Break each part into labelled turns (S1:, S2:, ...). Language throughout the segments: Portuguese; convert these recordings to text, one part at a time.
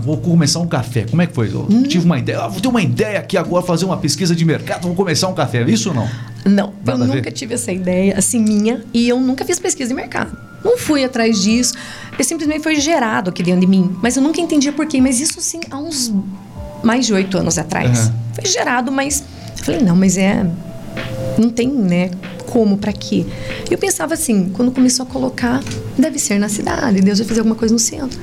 S1: vou começar um café. Como é que foi? Eu
S2: Hum.
S1: tive uma ideia, ah, vou ter uma ideia aqui agora, fazer uma pesquisa de mercado, vou começar um café. Isso ou não?
S2: Não,
S1: Nada
S2: eu nunca tive essa ideia, assim, minha, e eu nunca fiz pesquisa de mercado. Não fui atrás disso. Eu simplesmente foi gerado aqui dentro de mim. Mas eu nunca entendia por quê. Mas isso, sim, há uns mais de oito anos atrás.
S1: Uhum.
S2: Foi gerado, mas. Eu falei, não, mas é. Não tem, né? Como, pra quê? Eu pensava assim, quando começou a colocar, deve ser na cidade, Deus vai fazer alguma coisa no centro.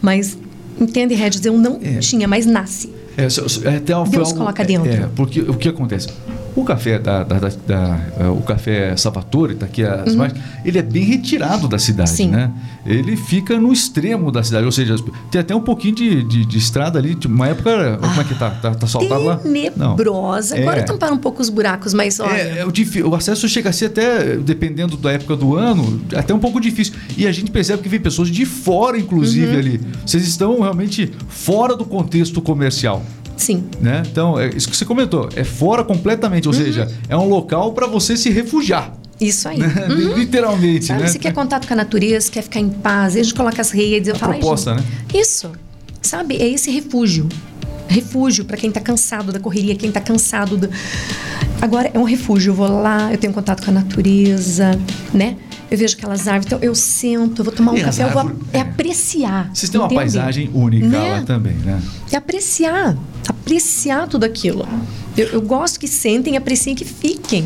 S2: Mas, entende, Regis? Eu não
S1: É.
S2: tinha, mas nasce.
S1: É, é, até foi
S2: Deus coloca
S1: é,
S2: dentro.
S1: É, porque o que acontece? O café da, da- da- da- é, o café Salvatore, tá aqui as imagens, ele é bem retirado da cidade,
S2: Uhum. Sim.
S1: né? Ele fica no extremo da cidade, ou seja, tem até um pouquinho de, de, de estrada ali, tipo, uma época, como é que tá? Tá, tá asfaltado lá?
S2: Tenebrosa. Agora
S1: É.
S2: tamparam um pouco os buracos, mas olha.
S1: É, é o, o acesso chega a ser até, dependendo da época do ano, até um pouco difícil. E a gente percebe que vem pessoas de fora, inclusive,
S2: Uhum.
S1: ali. Vocês estão realmente fora do contexto comercial.
S2: Sim.
S1: Né? Então, é isso que você comentou, é fora completamente, ou
S2: Uhum.
S1: seja, é um local para você se refugiar,
S2: Isso aí.
S1: né?
S2: Uhum.
S1: literalmente,
S2: Sabe,
S1: né?
S2: você quer contato com a natureza, quer ficar em paz, a gente coloca as redes, eu
S1: A
S2: falo, "Ai,
S1: proposta,
S2: gente,
S1: né?
S2: Isso. Sabe, é esse refúgio. Refúgio para quem tá cansado da correria, quem tá cansado do. Agora é um refúgio. Eu vou lá, eu tenho contato com a natureza, né? Eu vejo aquelas árvores, então eu sento, eu vou tomar um
S1: E
S2: café, eu vou
S1: árvores-
S2: é
S1: é.
S2: apreciar.
S1: Vocês têm uma
S2: entende?
S1: paisagem única
S2: Né?
S1: lá também, né?
S2: É apreciar. Apreciar tudo aquilo. Eu, eu gosto que sentem, apreciem que fiquem.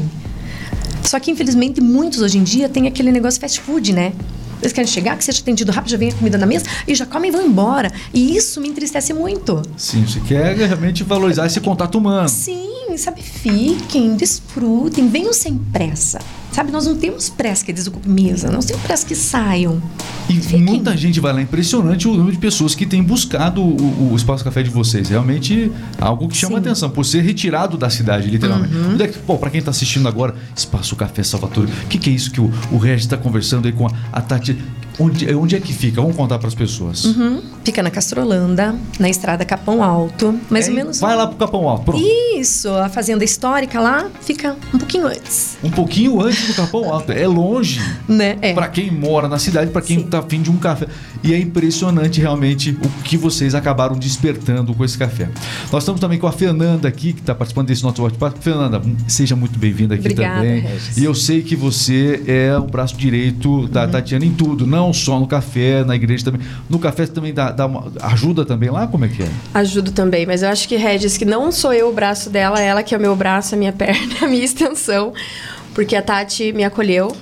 S2: Só que, infelizmente, muitos hoje em dia têm aquele negócio fast food, né? Eles querem chegar, que seja atendido rápido, já vem a comida na mesa e já comem e vão embora. E isso me entristece muito.
S1: Sim, você quer realmente valorizar esse contato humano.
S2: Sim, sabe? Fiquem, desfrutem, venham sem pressa. Sabe, nós não temos pressa que desocupem mesa, nós temos pressa que saiam.
S1: E
S2: Fiquem.
S1: muita gente vai lá, impressionante o número de pessoas que têm buscado o, o espaço café de vocês. Realmente algo que chama
S2: Sim.
S1: atenção, por ser retirado da cidade, literalmente.
S2: Uhum.
S1: É que- pra quem tá assistindo agora, Espaço Café Salvatore, o que, que é isso que o, o Regis tá conversando aí com a, a Tati? Onde, onde é que fica? Vamos contar para as pessoas.
S2: Uhum. Fica na Castrolanda, na estrada Capão Alto, mais
S1: É,
S2: ou menos.
S1: Vai lá pro Capão Alto. Pronto.
S2: Isso, a fazenda histórica lá fica um pouquinho antes,
S1: Um pouquinho antes do Capão Alto. É longe.
S2: né? É.
S1: Para quem mora na cidade, para quem
S2: Sim.
S1: tá afim de um café. E é impressionante realmente o que vocês acabaram despertando com esse café. Nós estamos também com a Fernanda aqui, que está participando desse nosso bate-papo. Fernanda, seja muito bem-vinda aqui
S2: Obrigada,
S1: também.
S2: Regis.
S1: E eu sei que você é o braço direito da
S2: Uhum.
S1: Tatiana em tudo, não só no café, na igreja também. No café você também dá, dá uma, ajuda também lá? Como é que é?
S3: Ajudo também, mas eu acho que Regis, que não sou eu o braço dela, ela que é o meu braço, a minha perna, a minha extensão. Porque a Tati me acolheu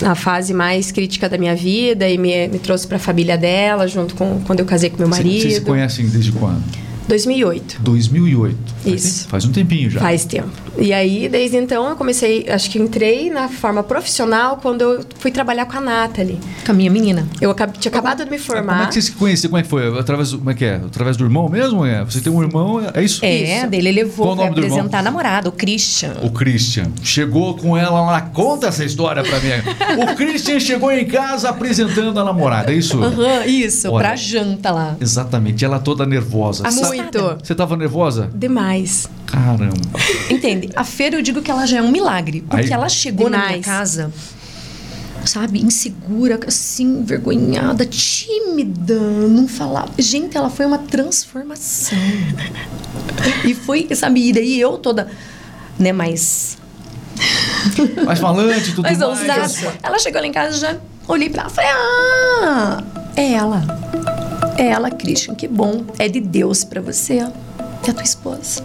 S3: na fase mais crítica da minha vida e me, me trouxe para a família dela, junto com quando eu casei com meu marido.
S1: Vocês se conhecem desde quando?
S3: 2008.
S1: 2008. Faz
S3: Isso.
S1: Faz um tempinho já.
S3: Faz tempo. E aí, desde então, eu comecei, acho que entrei na forma profissional quando eu fui trabalhar com a Nathalie.
S2: Com a minha menina.
S3: Eu acab- tinha acabado de me
S1: Como é
S3: formar.
S1: que vocês se conheceram? Como é que foi? Através, do- como é que é? Através do irmão mesmo? É? Você tem um irmão, é isso?
S2: É,
S3: Isso.
S2: dele levou
S1: Qual
S2: pra apresentar a namorada, o Christian.
S1: O Christian. Chegou com ela lá. Conta essa história pra mim. O Christian chegou em casa apresentando a namorada, é isso?
S2: Aham, isso,
S1: Olha.
S2: pra janta lá.
S1: Exatamente. Ela toda nervosa.
S2: Assustada.
S3: Muito.
S1: Você tava nervosa?
S3: Demais.
S1: Caramba.
S2: Entende? A feira eu digo que ela já é um milagre. Porque
S1: Aí-
S2: ela chegou na minha
S3: Demais.
S2: casa, sabe, insegura, assim, envergonhada, tímida, não falava. Gente, ela foi uma transformação. e foi, sabe, e daí eu toda, né, mais.
S1: Mais falante tudo
S2: mais
S1: mais.
S2: ousada. Ela chegou lá em casa já olhei pra ela e falei: Ah, é ela. É ela, Christian, que bom. É de Deus pra você. É a tua esposa.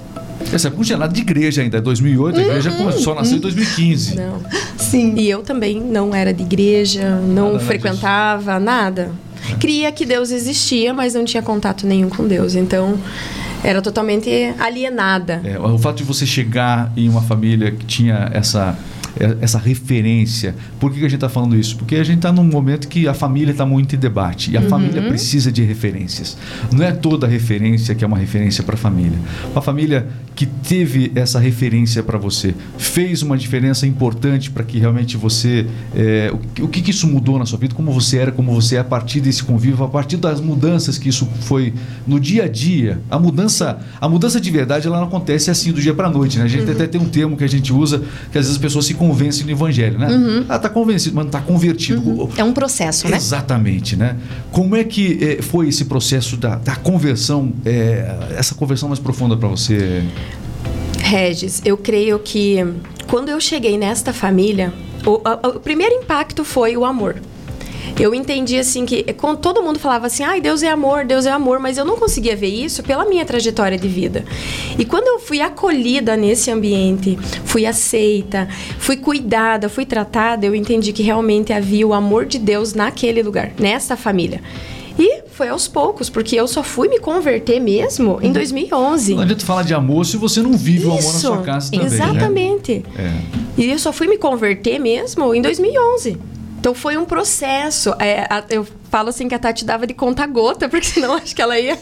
S1: Essa época não tinha nada de igreja ainda. É 2008, a igreja só nasceu em 2015.
S3: Não.
S2: Sim.
S3: E eu também não era de igreja, não
S1: Nada
S3: frequentava nada. Cria que Deus existia, mas não tinha contato nenhum com Deus. Então, era totalmente alienada.
S1: É, o fato de você chegar em uma família que tinha essa, é, essa referência. Por que, a gente está falando isso? Porque a gente está num momento que a família está muito em debate e a família precisa de referências. Não é toda referência que é uma referência para a família. Uma família que teve essa referência para você fez uma diferença importante para que realmente você. é, o, que- o que, que isso mudou na sua vida? Como você era, como você é a partir desse convívio, a partir das mudanças que isso foi no dia a dia. A mudança, a mudança de verdade ela não acontece assim do dia para noite. Né? A gente até tem um termo que a gente usa que às vezes as pessoas se convence no evangelho, né?
S2: Uhum.
S1: Ah, tá convencido, mas não tá convertido.
S2: É um processo, né?
S1: Exatamente, né? Como é que eh, foi esse processo da, da conversão, eh, essa conversão mais profunda para você?
S3: Regis, eu creio que quando eu cheguei nesta família, o, a- o primeiro impacto foi o amor. Eu entendi assim que quando todo mundo falava assim, ai, Deus é amor, Deus é amor, mas eu não conseguia ver isso pela minha trajetória de vida. E quando eu fui acolhida nesse ambiente, fui aceita, fui cuidada, fui tratada, eu entendi que realmente havia o amor de Deus naquele lugar, nessa família. E foi aos poucos, porque eu só fui me converter mesmo em 2011.
S1: Não adianta falar de amor se você não vive o amor na
S3: Isso,
S1: sua casa também. né?
S3: Exatamente.
S1: É.
S3: E eu só fui me converter mesmo em 2011. Então foi um processo. É, eu falo assim que a Tati dava de conta gota, porque senão acho que ela ia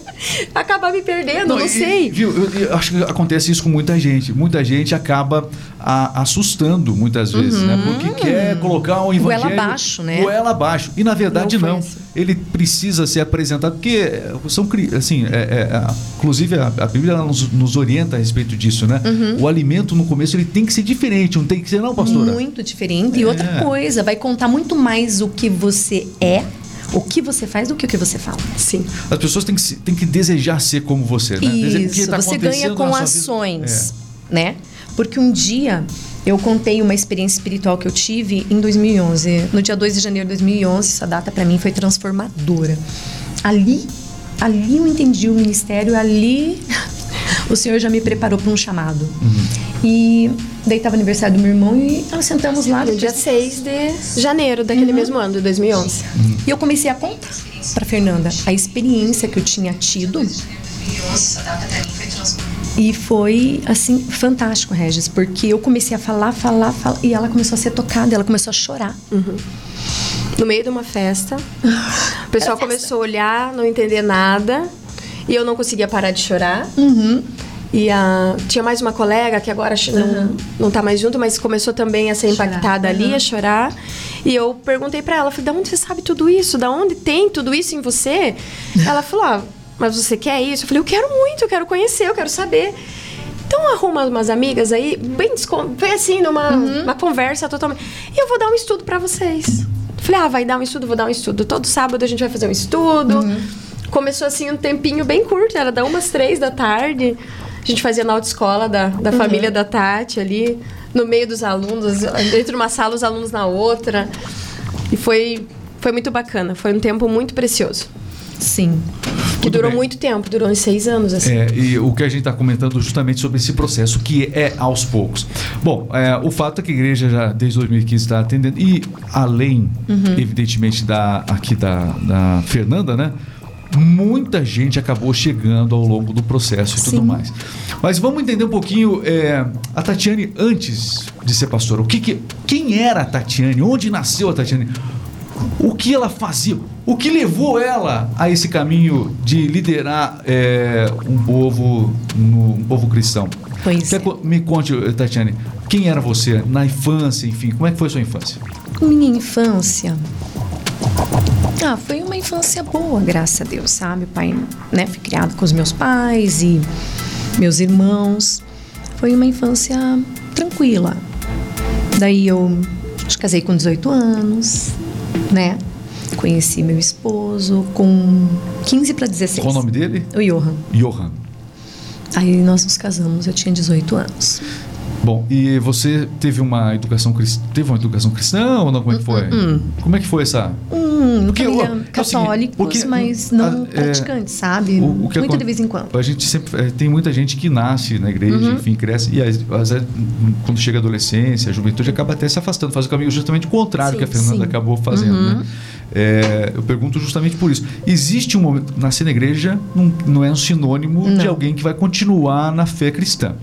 S3: acabar me perdendo, não,
S1: e-
S3: sei.
S1: Viu, eu, eu acho que acontece isso com muita gente. Muita gente acaba a- assustando muitas vezes, né? Porque quer colocar o evangelho
S2: Goela abaixo, né?
S1: goela abaixo. E na verdade
S3: Não
S1: não.
S3: assim.
S1: Ele precisa ser apresentado porque são cri- assim, é- é- a- inclusive a, a Bíblia nos, nos orienta a respeito disso, né? O alimento no começo ele tem que ser diferente, não tem que ser não, pastora.
S2: Muito diferente. E
S1: É.
S2: outra coisa, vai contar muito mais o que você é, o que você faz, do que o que você fala.
S3: Sim.
S1: As pessoas têm que, têm que desejar ser como você, né?
S2: Isso,
S1: tá
S2: você ganha com ações,
S1: É.
S2: né? Porque um dia eu contei uma experiência espiritual que eu tive em 2011. No dia 2 de janeiro de 2011, essa data para mim foi transformadora. Ali, ali eu entendi o ministério, ali o Senhor já me preparou para um chamado.
S1: Uhum.
S2: E daí estava aniversário do meu irmão e nós sentamos lá
S3: No dia 6 de janeiro daquele mesmo ano, de 2011.
S2: e eu comecei a contar para Fernanda a experiência que eu tinha tido. E foi, assim, fantástico, Regis, porque eu comecei a falar, falar, falar, e ela começou a ser tocada, ela começou a chorar.
S3: No meio de uma festa, o pessoal começou a olhar, não entender nada, e eu não conseguia parar de chorar. E a, tinha mais uma colega que agora não, não tá mais junto, mas começou também a ser
S2: Chorar,
S3: impactada ali, a chorar. E eu perguntei pra ela, falei, da onde você sabe tudo isso? Da onde tem tudo isso em você? ela falou, ah, mas você quer isso? Eu falei, eu quero muito, eu quero conhecer, eu quero saber. Então arruma umas amigas aí, bem, bem assim, numa uma conversa totalmente. E eu vou dar um estudo pra vocês. Falei, ah, vai dar um estudo, vou dar um estudo. Todo sábado a gente vai fazer um estudo. Começou assim um tempinho bem curto, era da umas três da tarde. A gente fazia na autoescola da, da família da Tati ali, no meio dos alunos, dentro de uma sala, os alunos na outra. E foi, foi muito bacana, foi um tempo muito precioso.
S2: Sim.
S3: Que
S1: Muito
S3: durou
S1: bem.
S3: muito tempo, durou uns seis anos, assim.
S1: É, e o que a gente está comentando justamente sobre esse processo, que é aos poucos. Bom, é, o fato é que a igreja já desde 2015 está atendendo, e além, evidentemente, da, aqui da, da Fernanda, né? Muita gente acabou chegando ao longo do processo e tudo
S2: Sim.
S1: mais. Mas vamos entender um pouquinho é, a Tatiane antes de ser pastora. O que, que quem era a Tatiane? Onde nasceu a Tatiane? O que ela fazia? O que levou ela a esse caminho de liderar é, um povo, no- um povo cristão?
S2: Pois
S1: Quer
S2: é.
S1: Me conte, Tatiane, quem era você na infância, enfim, como é que foi a sua infância?
S2: Minha infância. Ah, foi uma infância boa, graças a Deus, sabe? O pai, né, fui criado com os meus pais e meus irmãos. Foi uma infância tranquila. Daí eu casei com 18 anos, né? Conheci meu esposo com 15 para 16.
S1: Qual o nome dele?
S2: O Johan.
S1: Johan.
S2: Aí nós nos casamos, eu tinha 18 anos.
S1: Bom, e você teve uma educação cristã? Teve uma educação cristã ou não? Como é que foi? Como é que foi essa?
S2: Hum,
S1: Porque,
S2: família
S1: é
S2: católicos,
S1: porque,
S2: mas não
S1: é,
S2: praticantes, sabe?
S1: O- o que
S2: Muito de vez em quando.
S1: A gente sempre eh, tem muita gente que nasce na igreja,
S2: Uhum.
S1: enfim, cresce e às vezes, quando chega a adolescência, a juventude acaba até se afastando, faz o caminho justamente contrário
S3: Sim,
S1: que a Fernanda
S2: sim. Uhum.
S1: acabou fazendo, né? É, eu pergunto justamente por isso. Existe um momento nascer na igreja não, não é um sinônimo de
S2: Não.
S1: alguém que vai continuar na fé cristã,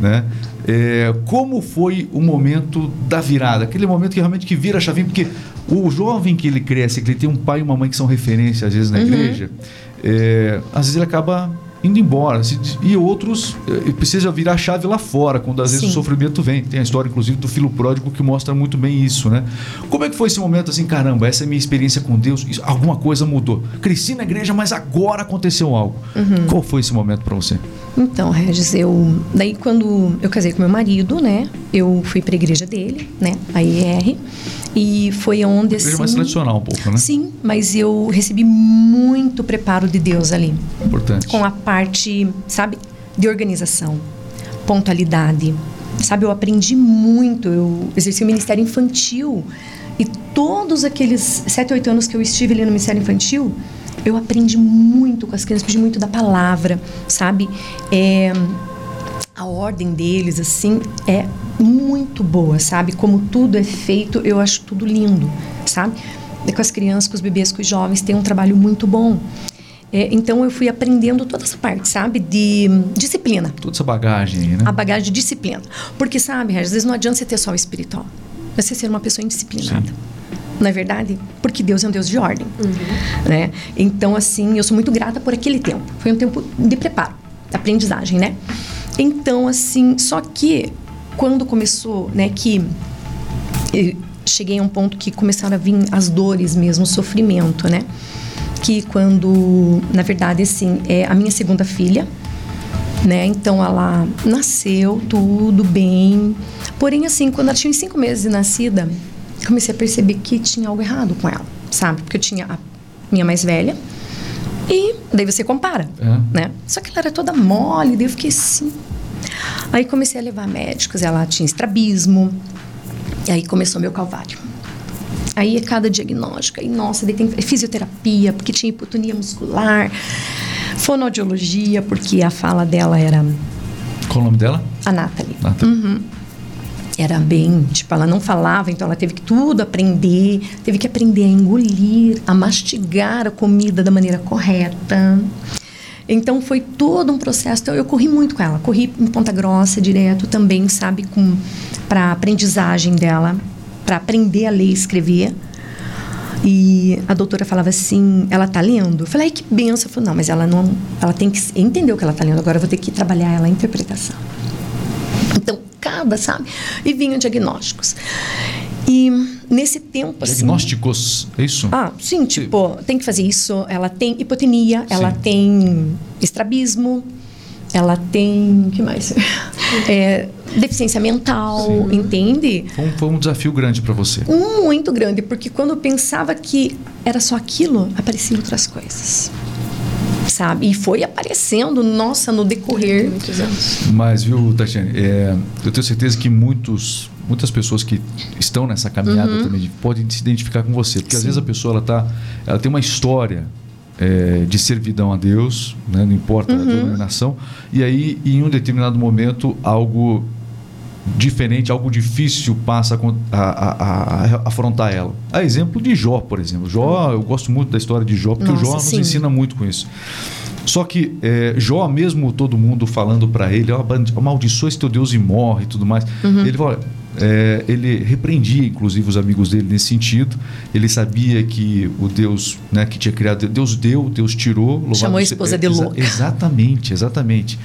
S1: né? É, como foi o momento da virada? Aquele momento que realmente que vira a chavinha, porque o jovem que ele cresce, que ele tem um pai e uma mãe que são referência às vezes na
S2: Uhum.
S1: igreja, é, às vezes ele acaba indo embora. E outros eh, precisa virar a chave lá fora, quando às vezes
S2: Sim.
S1: o sofrimento vem. Tem a história, inclusive, do filho pródigo que mostra muito bem isso, né? Como é que foi esse momento assim, caramba, essa é a minha experiência com Deus, isso- alguma coisa mudou. Cresci na igreja, mas agora aconteceu algo.
S2: Uhum.
S1: Qual foi esse momento para você?
S2: Então, Regis, eu. Daí, quando eu casei com meu marido, né? Eu fui pra igreja dele, né? A IR. E foi onde
S1: Igreja
S2: assim.
S1: mais tradicional um pouco, né?
S2: Sim, mas eu recebi muito preparo de Deus ali.
S1: Importante.
S2: Com a parte, sabe, de organização, pontualidade. Sabe, eu aprendi muito. Eu exerci o ministério infantil. E todos aqueles sete, oito anos que eu estive ali no ministério infantil, eu aprendi muito com as crianças, aprendi muito da palavra, sabe? É, a ordem deles, assim, é muito boa, sabe? Como tudo é feito, eu acho tudo lindo, sabe? Com as crianças, com os bebês, com os jovens, tem um trabalho muito bom. É, então, eu fui aprendendo toda essa parte, sabe? De hum, disciplina.
S1: Toda essa bagagem né?
S2: A bagagem de disciplina. Porque, sabe, às vezes não adianta você ter só o espiritual. Você ser uma pessoa indisciplinada.
S1: Sim.
S2: Não é verdade? Porque Deus é um Deus de ordem. Né? Então, assim, eu sou muito grata por aquele tempo. Foi um tempo de preparo, de aprendizagem, né? Então, assim, só que quando começou, né, que cheguei a um ponto que começaram a vir as dores mesmo, o sofrimento, né? Que quando, na verdade, assim, é a minha segunda filha, né? Então ela nasceu tudo bem. Porém, assim, quando ela tinha cinco meses de nascida, comecei a perceber que tinha algo errado com ela, sabe? Porque eu tinha a minha mais velha e daí você compara,
S1: É.
S2: né? Só que ela era toda mole, daí eu fiquei assim. Aí comecei a levar médicos, ela tinha estrabismo, e aí começou meu calvário. Aí é cada diagnóstico, aí nossa, daí tem fisioterapia, porque tinha hipotonia muscular, fonoaudiologia, porque a fala dela era
S1: Qual o nome dela?
S2: a Nathalie.
S1: Ah, tá.
S2: Era bem, tipo, ela não falava, então ela teve que tudo aprender, teve que aprender a engolir, a mastigar a comida da maneira correta. Então foi todo um processo. Então eu corri muito com ela, corri em Ponta Grossa direto também, sabe, com para aprendizagem dela, para aprender a ler e escrever. E a doutora falava assim, ela tá lendo? Eu falei, ai que benção. Eu falei, não, mas ela não, ela tem que entender o que ela tá lendo. Agora eu vou ter que trabalhar ela a interpretação. Então, cada, sabe? E vinham diagnósticos. E nesse tempo, assim...
S1: Diagnósticos, é isso?
S2: Ah, sim, tipo, tem que fazer isso. Ela tem hipotenia, ela tem estrabismo, ela tem. que mais? É, deficiência mental, entende?
S1: Foi, um, foi um desafio grande para você.
S2: Muito grande, porque quando eu pensava que era só aquilo, apareciam outras coisas. Sabe? E foi aparecendo, nossa, no decorrer.
S3: Muitos anos.
S1: Mas, viu, Tatiane, é, eu tenho certeza que muitos, muitas pessoas que estão nessa caminhada também podem se identificar com você. Porque às
S2: Uhum. Sim.
S1: vezes a pessoa ela tá, ela tem uma história é, de servidão a Deus, né, não importa
S2: Uhum.
S1: a denominação, e aí em um determinado momento algo diferente, algo difícil passa a, a- a- afrontar ela. A exemplo de Jó, por exemplo. Jó, eu gosto muito da história de Jó, porque o
S2: Nossa,
S1: Jó nos
S2: sim.
S1: ensina muito com isso. Só que é, Jó, mesmo todo mundo falando para ele, "Ó, bandi- amaldiçoa esse teu Deus e morre e tudo mais,
S2: Uhum.
S1: ele falou, é, ele repreendia inclusive os amigos dele nesse sentido. Ele sabia que o Deus né, que tinha criado, Deus deu, Deus tirou.
S2: Chamou a esposa de
S1: exa-
S2: louca.
S1: Exatamente, exatamente.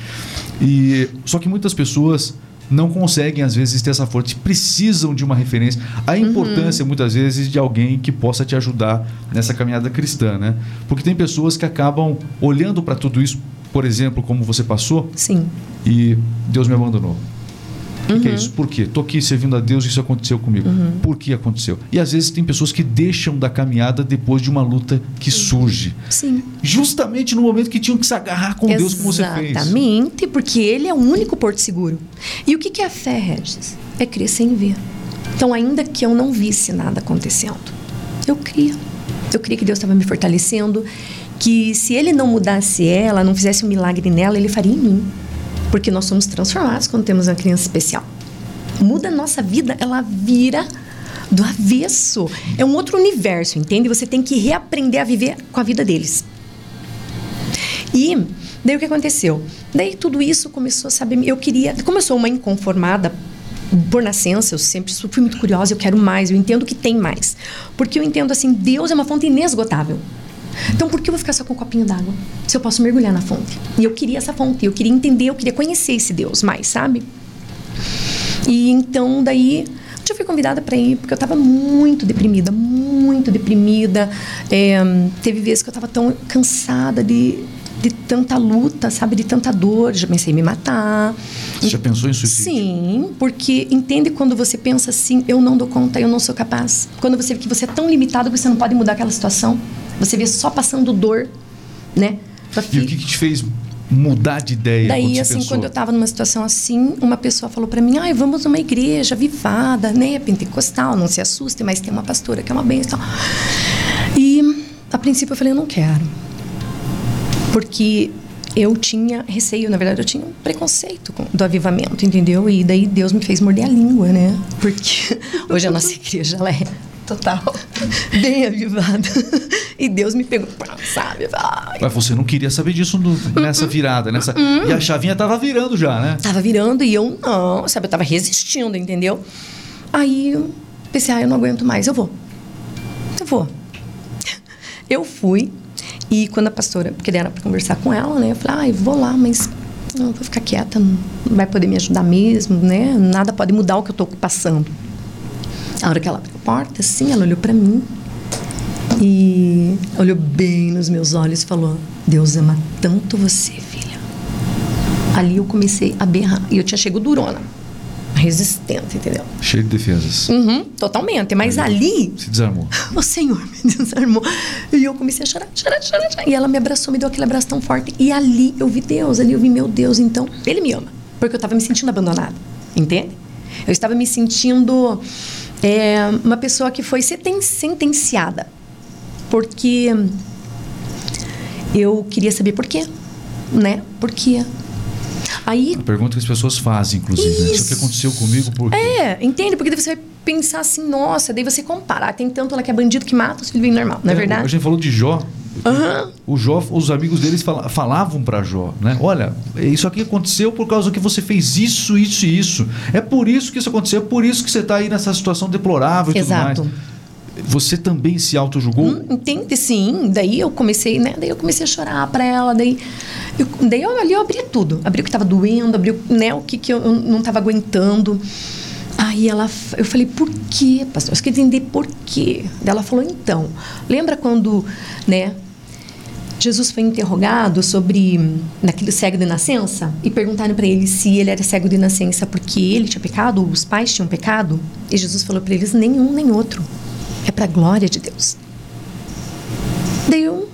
S1: E só que muitas pessoas não conseguem às vezes ter essa força, precisam de uma referência. A importância muitas vezes de alguém que possa te ajudar nessa caminhada cristã, né? Porque tem pessoas que acabam olhando para tudo isso, por exemplo, como você passou,
S2: Sim.
S1: e Deus me abandonou. O que, é
S2: Uhum.
S1: isso? Por quê? Tô aqui servindo a Deus e isso aconteceu comigo. Por que aconteceu? E às vezes tem pessoas que deixam da caminhada depois de uma luta que surge.
S2: Sim.
S1: Justamente no momento que tinham que se agarrar com Deus como você fez.
S2: Exatamente, porque ele é o único porto seguro. E o que que é a fé, Regis? É crer sem ver. Então, ainda que eu não visse nada acontecendo, eu cria. Eu cria que Deus estava me fortalecendo, que se ele não mudasse ela, não fizesse um milagre nela, ele faria em mim. Porque nós somos transformados quando temos uma criança especial. Muda a nossa vida, ela vira do avesso. É um outro universo, entende? Você tem que reaprender a viver com a vida deles. E daí o que aconteceu? Daí tudo isso começou, sabe, eu queria, como eu sou uma inconformada por nascença, eu sempre fui muito curiosa, eu quero mais, eu entendo que tem mais. Porque eu entendo assim, Deus é uma fonte inesgotável. Então, por que eu vou ficar só com um copinho d'água? Se eu posso mergulhar na fonte. E eu queria essa fonte, eu queria entender, eu queria conhecer esse Deus mais, sabe? E então, daí, eu fui convidada para ir, porque eu estava muito deprimida, muito deprimida. É, teve vezes que eu estava tão cansada de, de tanta luta, sabe? De tanta dor. Já pensei em me matar.
S1: Você já pensou em suicídio?
S2: Sim, porque entende quando você pensa assim, eu não dou conta, eu não sou capaz. Quando você vê que você é tão limitado que você não pode mudar aquela situação. Você vê só passando dor, né?
S1: E o que, que te fez mudar de ideia?
S2: Daí, assim, pensou? quando eu estava numa situação assim, uma pessoa falou para mim: ai, vamos numa igreja vivada, né? Pentecostal, não se assuste, mas tem uma pastora que é uma bênção. E a princípio eu falei: eu não quero. Porque eu tinha receio, na verdade, eu tinha um preconceito do avivamento, entendeu? E daí Deus me fez morder a língua, né? Porque hoje a nossa igreja, ela é total, bem avivada. E Deus me pegou, sabe?
S1: Mas você não queria saber disso no, nessa virada, nessa. E a chavinha tava virando já, né?
S2: Tava virando e eu não, sabe? Eu tava resistindo, entendeu? Aí eu pensei, ah, eu não aguento mais, eu vou. Eu vou. Eu fui. E quando a pastora, porque era para conversar com ela, né? Eu falei, ah, eu vou lá, mas não vou ficar quieta, não vai poder me ajudar mesmo, né? Nada pode mudar o que eu tô passando. A hora que ela abriu a porta, assim, ela olhou para mim e olhou bem nos meus olhos e falou: Deus ama tanto você, filha. Ali eu comecei a berrar. E eu tinha chego durona. Resistente, entendeu?
S1: Cheio de defesas.
S2: Uhum, totalmente. Mas ali, ali.
S1: Se desarmou.
S2: O Senhor me desarmou. E eu comecei a chorar, chorar, chorar, chorar. E ela me abraçou, me deu aquele abraço tão forte. E ali eu vi Deus, ali eu vi meu Deus. Então, Ele me ama. Porque eu estava me sentindo abandonada. Entende? Eu estava me sentindo é, uma pessoa que foi sentenciada. Porque eu queria saber por quê, né? Por quê? Aí,
S1: a pergunta que as pessoas fazem, inclusive, isso. né? o que aconteceu comigo, por quê?
S2: É, entende? Porque daí você vai pensar assim, nossa, daí você comparar. Tem tanto ela que é bandido que mata, os filhos vêm normal, não é, é verdade?
S1: A gente falou de Jó.
S2: Uhum.
S1: O Jó, os amigos deles falavam para Jó, né? Olha, isso aqui aconteceu por causa que você fez isso, isso e isso. É por isso que isso aconteceu, é por isso que você está aí nessa situação deplorável e
S2: Exato.
S1: tudo mais. Você também se auto-julgou?
S2: Hum, entende, sim. Daí eu comecei, né? Daí eu comecei a chorar para ela. Daí eu, daí eu, ali eu abri tudo. Abri o que estava doendo, abri né, o que, que eu não estava aguentando. Aí ela, eu falei, por quê, pastor? Eu queria entender por quê. Daí ela falou, então, lembra quando, né, Jesus foi interrogado sobre naquele cego de nascença e perguntaram para ele se ele era cego de nascença porque ele tinha pecado, os pais tinham pecado, e Jesus falou para eles nenhum nem outro. É para a glória de Deus. Deu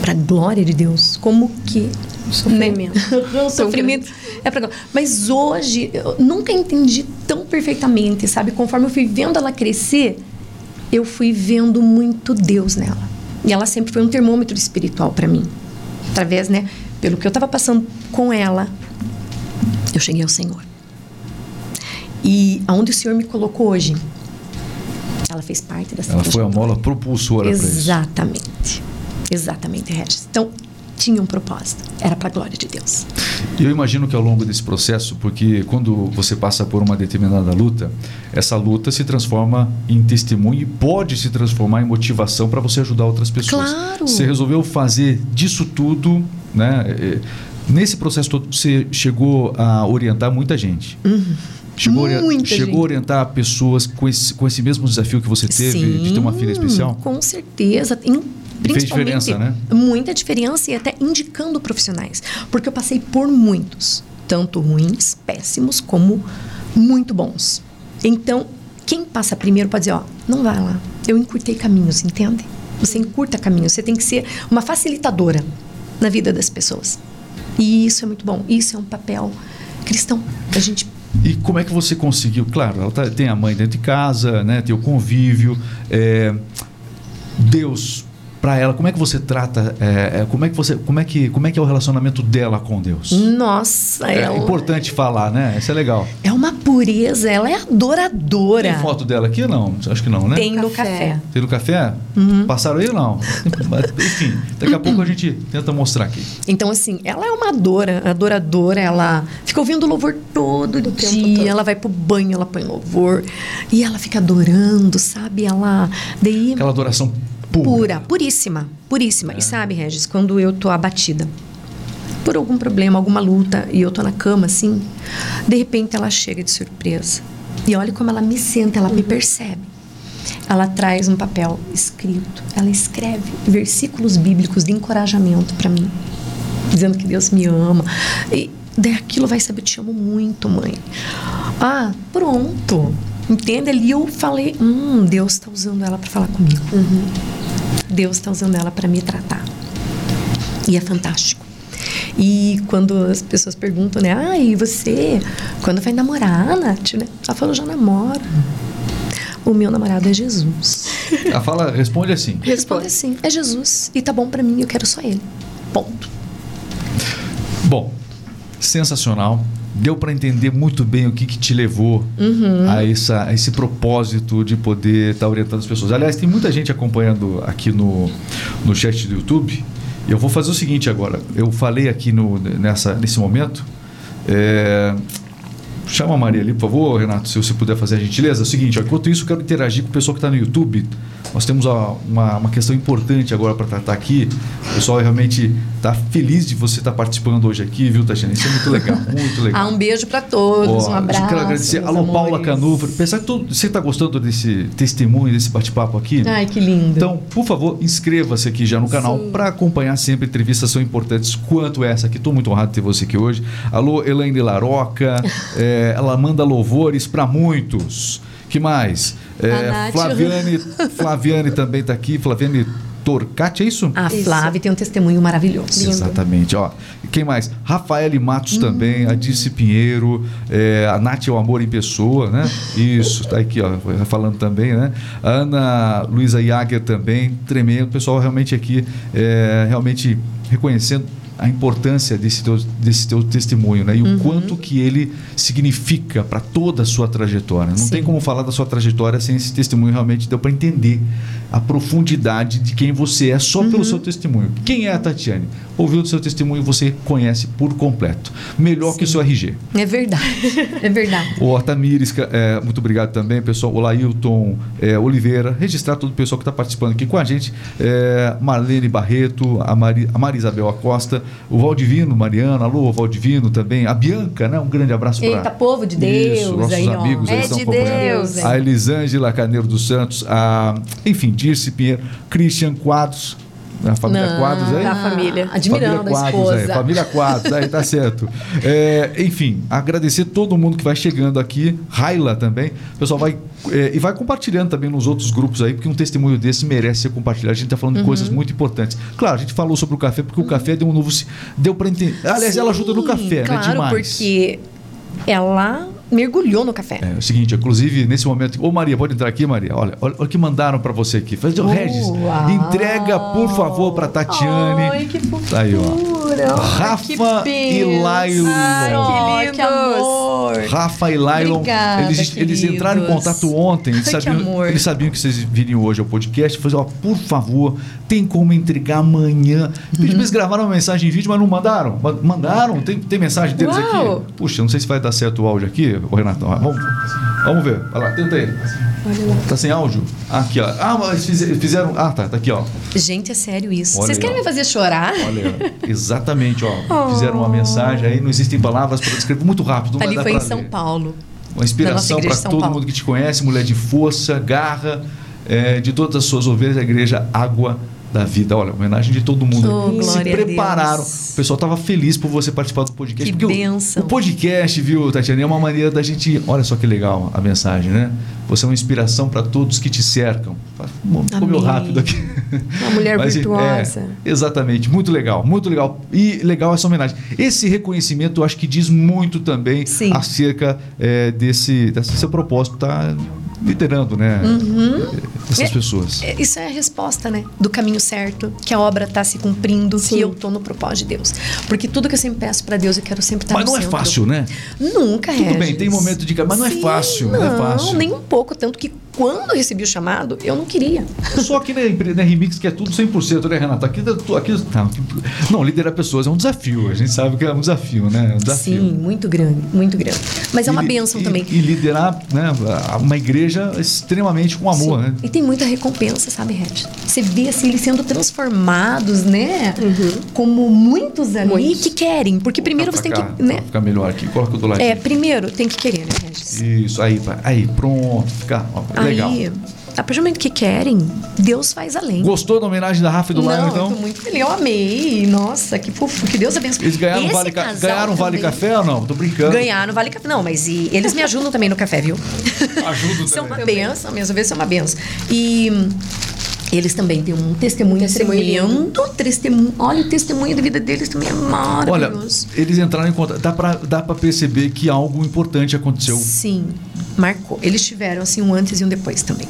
S2: para a glória de Deus, como que
S3: o sofrimento.
S2: o sofrimento é para Mas hoje eu nunca entendi tão perfeitamente, sabe? Conforme eu fui vendo ela crescer, eu fui vendo muito Deus nela. E ela sempre foi um termômetro espiritual para mim. Através, né, pelo que eu estava passando com ela, eu cheguei ao Senhor. E aonde o Senhor me colocou hoje, ela fez parte dessa
S1: Ela foi a mola propulsora para
S2: isso. Exatamente. Exatamente, Regis. Então, tinha um propósito. Era para a glória de Deus.
S1: Eu imagino que ao longo desse processo, porque quando você passa por uma determinada luta, essa luta se transforma em testemunho e pode se transformar em motivação para você ajudar outras pessoas.
S2: Claro.
S1: Você resolveu fazer disso tudo, né? É, nesse processo todo, você chegou a orientar muita gente.
S2: Uhum.
S1: Chegou, Muita chegou gente. a orientar pessoas com esse, com esse mesmo desafio que você teve
S2: Sim,
S1: de ter uma filha especial?
S2: Com certeza. Em,
S1: fez diferença, né?
S2: Muita diferença e até indicando profissionais. Porque eu passei por muitos, tanto ruins, péssimos, como muito bons. Então, quem passa primeiro pode dizer, ó, não vai lá. Eu encurtei caminhos, entende? Você encurta caminhos. Você tem que ser uma facilitadora na vida das pessoas. E isso é muito bom. Isso é um papel cristão. A gente
S1: e como é que você conseguiu? Claro, ela tá, tem a mãe dentro de casa, né? Tem o convívio. É, Deus para ela, como é que você trata, é, é, como é que você, como é que, como é que é o relacionamento dela com Deus?
S2: Nossa,
S1: é ela... importante falar, né? Isso é legal.
S2: É uma pureza, ela é adoradora.
S1: Tem foto dela aqui não? Acho que não, né?
S2: Tem no café.
S1: Tem no café?
S2: Uhum.
S1: Passaram aí não? Enfim, daqui a pouco a gente tenta mostrar aqui.
S2: Então assim, ela é uma adora, adoradora, ela fica ouvindo louvor todo o dia, todo. ela vai pro banho, ela põe louvor e ela fica adorando, sabe? Ela daí
S1: aquela adoração Pura.
S2: Pura, puríssima, puríssima. E sabe, Regis, quando eu tô abatida por algum problema, alguma luta, e eu tô na cama assim, de repente ela chega de surpresa. E olha como ela me senta, ela me percebe. Ela traz um papel escrito, ela escreve versículos bíblicos de encorajamento para mim, dizendo que Deus me ama. E daí aquilo vai saber, eu te amo muito, mãe. Ah, pronto. Entende? Ali eu falei, hum, Deus está usando ela para falar comigo. Deus está usando ela para me tratar. E é fantástico. E quando as pessoas perguntam, né? Ah, e você, quando vai namorar, Nath, né? Ela falou, já namoro. O meu namorado é Jesus.
S1: Ela fala, responde assim.
S2: Responde assim, é Jesus. E tá bom pra mim, eu quero só ele. Ponto.
S1: Bom, sensacional. Deu para entender muito bem o que, que te levou
S2: Uhum.
S1: a, essa, a esse propósito de poder estar orientando as pessoas. Aliás, tem muita gente acompanhando aqui no, no chat do YouTube. E eu vou fazer o seguinte agora. Eu falei aqui no, nessa, nesse momento. é, Chama a Maria ali, por favor, Renato, se você puder fazer a gentileza. É o seguinte, ó, enquanto isso, eu quero interagir com o pessoal que está no YouTube. Nós temos ó, uma, uma questão importante agora para tratar aqui. O pessoal realmente está feliz de você estar participando hoje aqui, viu, Tatiana? Isso é muito legal, muito legal.
S2: Ah, um beijo pra todos,
S1: Ó,
S2: um abraço.
S1: Eu quero agradecer. Alô, Paula
S2: amores.
S1: Canuva. Pensar que todo- você está gostando desse testemunho, desse bate-papo aqui?
S2: Ai, que lindo.
S1: Então, por favor, inscreva-se aqui já no canal para acompanhar sempre entrevistas tão importantes quanto essa aqui. Estou muito honrado de ter você aqui hoje. Alô, Elaine Laroca. é, ela manda louvores para muitos. que mais? É. Flaviane, Flaviane também está aqui. Flaviane Torcati, é isso?
S2: A. Flávia tem um testemunho maravilhoso.
S1: Exatamente. Ó, quem mais? Rafaele Matos também, a Dirce Pinheiro, é, a Nath é o amor em pessoa, né? Isso, tá aqui, ó, falando também, né? A Ana Luísa Jager também, tremendo. O pessoal realmente aqui, é, realmente reconhecendo a importância desse teu, desse teu testemunho, né? E o quanto que ele significa para toda a sua trajetória. Não
S2: Sim.
S1: tem como falar da sua trajetória sem esse testemunho realmente deu para entender a profundidade de quem você é só pelo seu testemunho. Quem é a Tatiane? Ouviu do seu testemunho, você conhece por completo. Melhor que o seu RG.
S2: É verdade. É verdade.
S1: O Tamires, ca- é, muito obrigado também, pessoal. O Lailton é, Oliveira, registrar todo o pessoal que está participando aqui com a gente. É, Marlene Barreto, a, Mari, a Maria Isabel Acosta, o Valdivino, Mariana, alô, Valdivino também, a Bianca, né? Um grande abraço para
S2: Eita, povo de Deus
S1: nossos
S2: aí,
S1: amigos aí
S3: É
S1: estão
S3: de. Deus,
S2: hein?
S1: A Elisângela Carneiro dos Santos, a, enfim, Dirce Pinheiro, Christian Quadros, a família
S2: Não,
S1: Quadros aí.
S3: Da família.
S2: Admirando
S1: família
S2: a
S1: Quadros,
S2: esposa.
S1: aí, família Quadros, aí tá certo. É, enfim, agradecer todo mundo que vai chegando aqui, Raila também. O pessoal vai é, e vai compartilhando também nos outros grupos aí, porque um testemunho desse merece ser compartilhado. A gente tá falando de coisas
S2: Uhum.
S1: muito importantes. Claro, a gente falou sobre o café, porque o café deu um novo. Deu para entender. Aliás, ela ajuda no
S2: Sim,
S1: café,
S2: claro,
S1: né? Demais.
S2: porque ela mergulhou no café.
S1: É, é o seguinte, inclusive, nesse momento. Ô, Maria, pode entrar aqui, Maria? Olha, olha, olha o que mandaram para você aqui. Faz,
S2: Uau.
S1: Regis, entrega, por favor, para Tatiane.
S2: Ai, que fofura.
S1: Aí, ó. Rafa
S2: que
S1: e. Lailon.
S2: Ai,
S3: Que
S2: que amor.
S1: Rafa e Lailon,
S2: Obrigada,
S1: eles, eles entraram em contato ontem, eles
S2: Ai, que
S1: sabiam,
S2: amor.
S1: eles sabiam que vocês viriam hoje ao podcast. Falei, ó, por favor, tem como entregar amanhã. Pra eles gravaram uma mensagem em vídeo, mas não mandaram. Ma- Mandaram? Tem, tem mensagem deles
S3: Uau.
S1: aqui? Puxa, não sei se vai dar certo o áudio aqui, ô Renato. Vamos, vamos ver. Vai lá, tenta aí. Tá sem áudio? Aqui, ó. Ah, mas fize- fizeram. Ah, tá, tá aqui, ó.
S2: Gente, é sério isso.
S1: Olha
S2: Vocês
S1: aí,
S2: querem
S1: ó.
S2: me fazer chorar?
S1: Olha, exatamente, ó. Fizeram uma mensagem aí, não existem palavras para descrever muito rápido. Não
S2: Ali foi em São
S1: ler.
S2: Paulo.
S1: Uma inspiração para todo
S2: Paulo.
S1: mundo que te conhece, mulher de força, garra, é, de todas as suas ovelhas, a igreja Água da Vida. Olha, homenagem de todo mundo.
S2: Oh,
S1: Se prepararam. O pessoal estava feliz por você participar do podcast.
S2: Que
S1: porque o-
S2: bênção.
S1: O, podcast, viu, Tatiana, é uma maneira da gente. Olha só que legal a mensagem, né? Você é uma inspiração para todos que te cercam.
S2: Amém.
S1: rápido aqui.
S3: Uma mulher
S1: Mas,
S3: virtuosa.
S1: é, exatamente, muito legal, muito legal. E legal essa homenagem. Esse reconhecimento eu acho que diz muito também
S2: Sim.
S1: acerca é, desse, desse seu propósito, tá liderando, né? Essas
S2: É-
S1: pessoas.
S2: É, Isso é a resposta, né? Do caminho certo, que a obra está se cumprindo,
S3: Sim.
S2: que eu tô no propósito de Deus. Porque tudo que eu sempre peço para Deus, eu quero sempre estar
S1: Mas
S2: no
S1: não é fácil, né?
S2: Nunca é.
S1: Tudo bem, tem momento de. Mas não é
S2: Sim,
S1: fácil,
S2: não,
S1: não é fácil.
S2: nem um pouco. Tanto que quando eu recebi o chamado, eu não queria.
S1: Só aqui na, na Remix que é tudo 100%, né, Renato? Aqui, aqui não, não, liderar pessoas é um desafio. A gente sabe que é um desafio, né? É um desafio.
S2: Sim, muito grande, muito grande. Mas é uma bênção
S1: e,
S2: também.
S1: E liderar né, uma igreja extremamente com amor, Sim. né?
S2: E tem muita recompensa, sabe, Red? Você vê assim, eles sendo transformados, né? Uhum. Como muitos ali muitos. que querem. Porque primeiro você cá, tem que. Né?
S1: ficar melhor aqui, coloca do lado.
S2: É, primeiro tem que querer, né, Regis?
S1: Isso, aí, aí, pronto, fica ó, legal. Aí,
S2: a partir do momento que querem, Deus faz além.
S1: Gostou da homenagem da Rafa e do Lion, então?
S2: Eu tô muito feliz. Eu amei. Nossa, que fofo. Que Deus abençoe.
S1: Eles ganharam, vale, ganharam Vale Café ou não? Tô brincando.
S2: Ganharam Vale Café. Não, mas e, eles me ajudam também no café, viu?
S1: Ajudam
S2: São uma benção, mesmo vezes são uma benção. E eles também têm um testemunho, testemunho tremendo. Testemunho, olha, o testemunho da vida deles também é maravilhoso.
S1: Olha, eles entraram em contato. Dá pra, dá pra perceber que algo importante aconteceu.
S2: Sim, marcou. Eles tiveram, assim, um antes e um depois também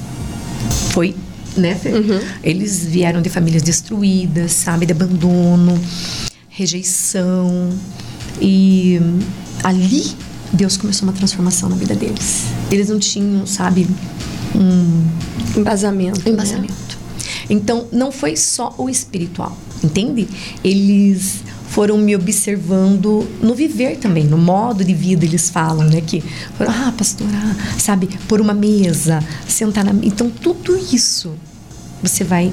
S2: foi né, Fê? Uhum. Eles vieram de famílias destruídas, sabe, de abandono, rejeição. E ali Deus começou uma transformação na vida deles. Eles não tinham, sabe, um
S3: embasamento.
S2: Um embasamento. Né? Então, não foi só o espiritual, entende? Eles foram me observando no viver também, no modo de vida eles falam, né? Que, ah, pastora, sabe, por uma mesa, sentar na Então, tudo isso você vai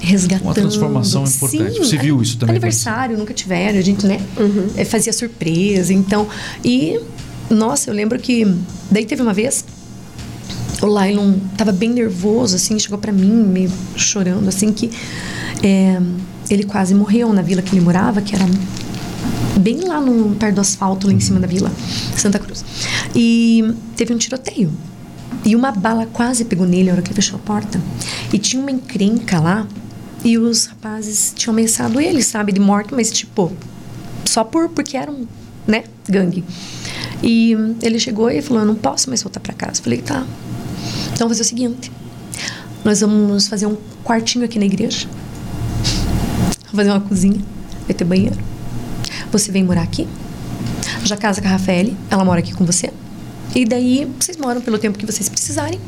S2: resgatando. Uma
S1: transformação importante. Sim, você viu isso também?
S2: Aniversário, nunca tiveram, a gente, né? Uhum. Eh, fazia surpresa, então... E, nossa, eu lembro que... Daí teve uma vez o Lailon tava bem nervoso, assim, chegou para mim, me chorando, assim, que é, ele quase morreu na vila que ele morava, que era bem lá no perto do asfalto, lá em cima da vila, Santa Cruz. E teve um tiroteio. E uma bala quase pegou nele na hora que ele fechou a porta. E tinha uma encrenca lá, e os rapazes tinham ameaçado ele, sabe, de morte, mas tipo, só por porque eram, né, gangue. E ele chegou e falou: Eu não posso mais voltar para casa. Eu falei: Tá. Então, vamos fazer o seguinte: Nós vamos fazer um quartinho aqui na igreja fazer uma cozinha, vai ter banheiro. Você vem morar aqui, já casa com a Rafaele, ela mora aqui com você. E daí vocês moram pelo tempo que vocês precisarem.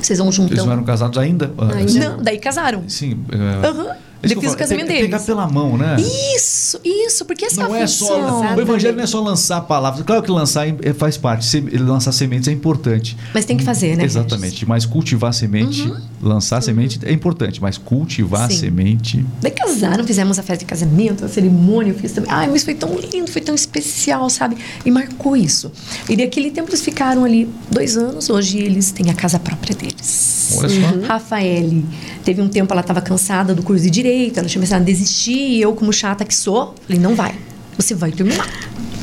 S2: Vocês vão juntar.
S1: Eles não eram casados ainda?
S2: Ainda. Não, daí casaram.
S1: Sim.
S2: Aham. Uh, Depois do casamento deles.
S1: Pegar pela mão, né?
S2: Isso, isso, porque essa
S1: não
S2: é,
S1: é só O evangelho não é só lançar palavras. Claro que lançar é, faz parte. Lançar sementes é importante.
S2: Mas tem que fazer, né?
S1: Exatamente. Mas cultivar semente, uhum. lançar uhum. semente é importante. Mas cultivar Sim. semente.
S2: Daí casaram, fizemos a festa de casamento, a cerimônia, eu fiz também. Ai, mas foi tão lindo, foi tão especial, sabe? E marcou isso. E daquele tempo eles ficaram ali dois anos. Hoje eles têm a casa própria deles.
S1: Olha só.
S2: Uhum. Rafaele, teve um tempo ela estava cansada do curso de direito, ela tinha a desistir. E eu, como chata que sou, falei: não vai. Você vai terminar.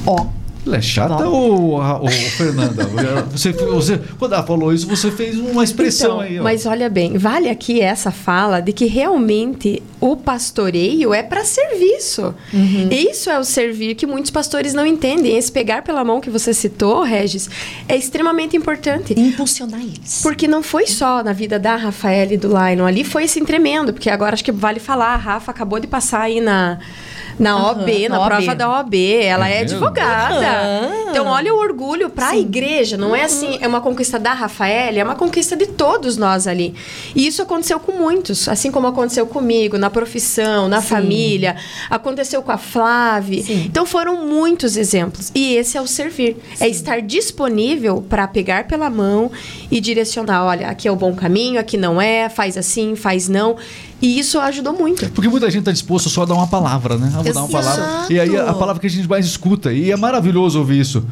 S2: Ó,
S1: ela é chata ou, ou, Fernanda? Você, você, quando ela falou isso, você fez uma expressão
S3: então,
S1: aí. Ó.
S3: Mas olha bem, vale aqui essa fala de que realmente o pastoreio é para serviço. Uhum. Isso é o servir que muitos pastores não entendem. Esse pegar pela mão que você citou, Regis, é extremamente importante.
S2: Impulsionar eles.
S3: Porque não foi só na vida da Rafaela e do Lionel. Ali foi esse tremendo, porque agora acho que vale falar, a Rafa acabou de passar aí na na uhum, OB, na, na prova da OB. Ela é, é advogada. Uhum. Então, olha o orgulho para a igreja. Não é assim, é uma conquista da Rafaela, é uma conquista de todos nós ali. E isso aconteceu com muitos, assim como aconteceu comigo, na profissão, na Sim. família, aconteceu com a Flávia. Sim. Então, foram muitos exemplos. E esse é o servir. É Sim. É estar disponível para pegar pela mão e direcionar. Olha, aqui é o bom caminho, aqui não é, faz assim, faz não. E isso ajudou muito.
S1: Porque muita gente está disposto só a dar uma palavra, né? Ah, vou dar uma palavra. E aí a palavra que a gente mais escuta. E é maravilhoso ouvir isso.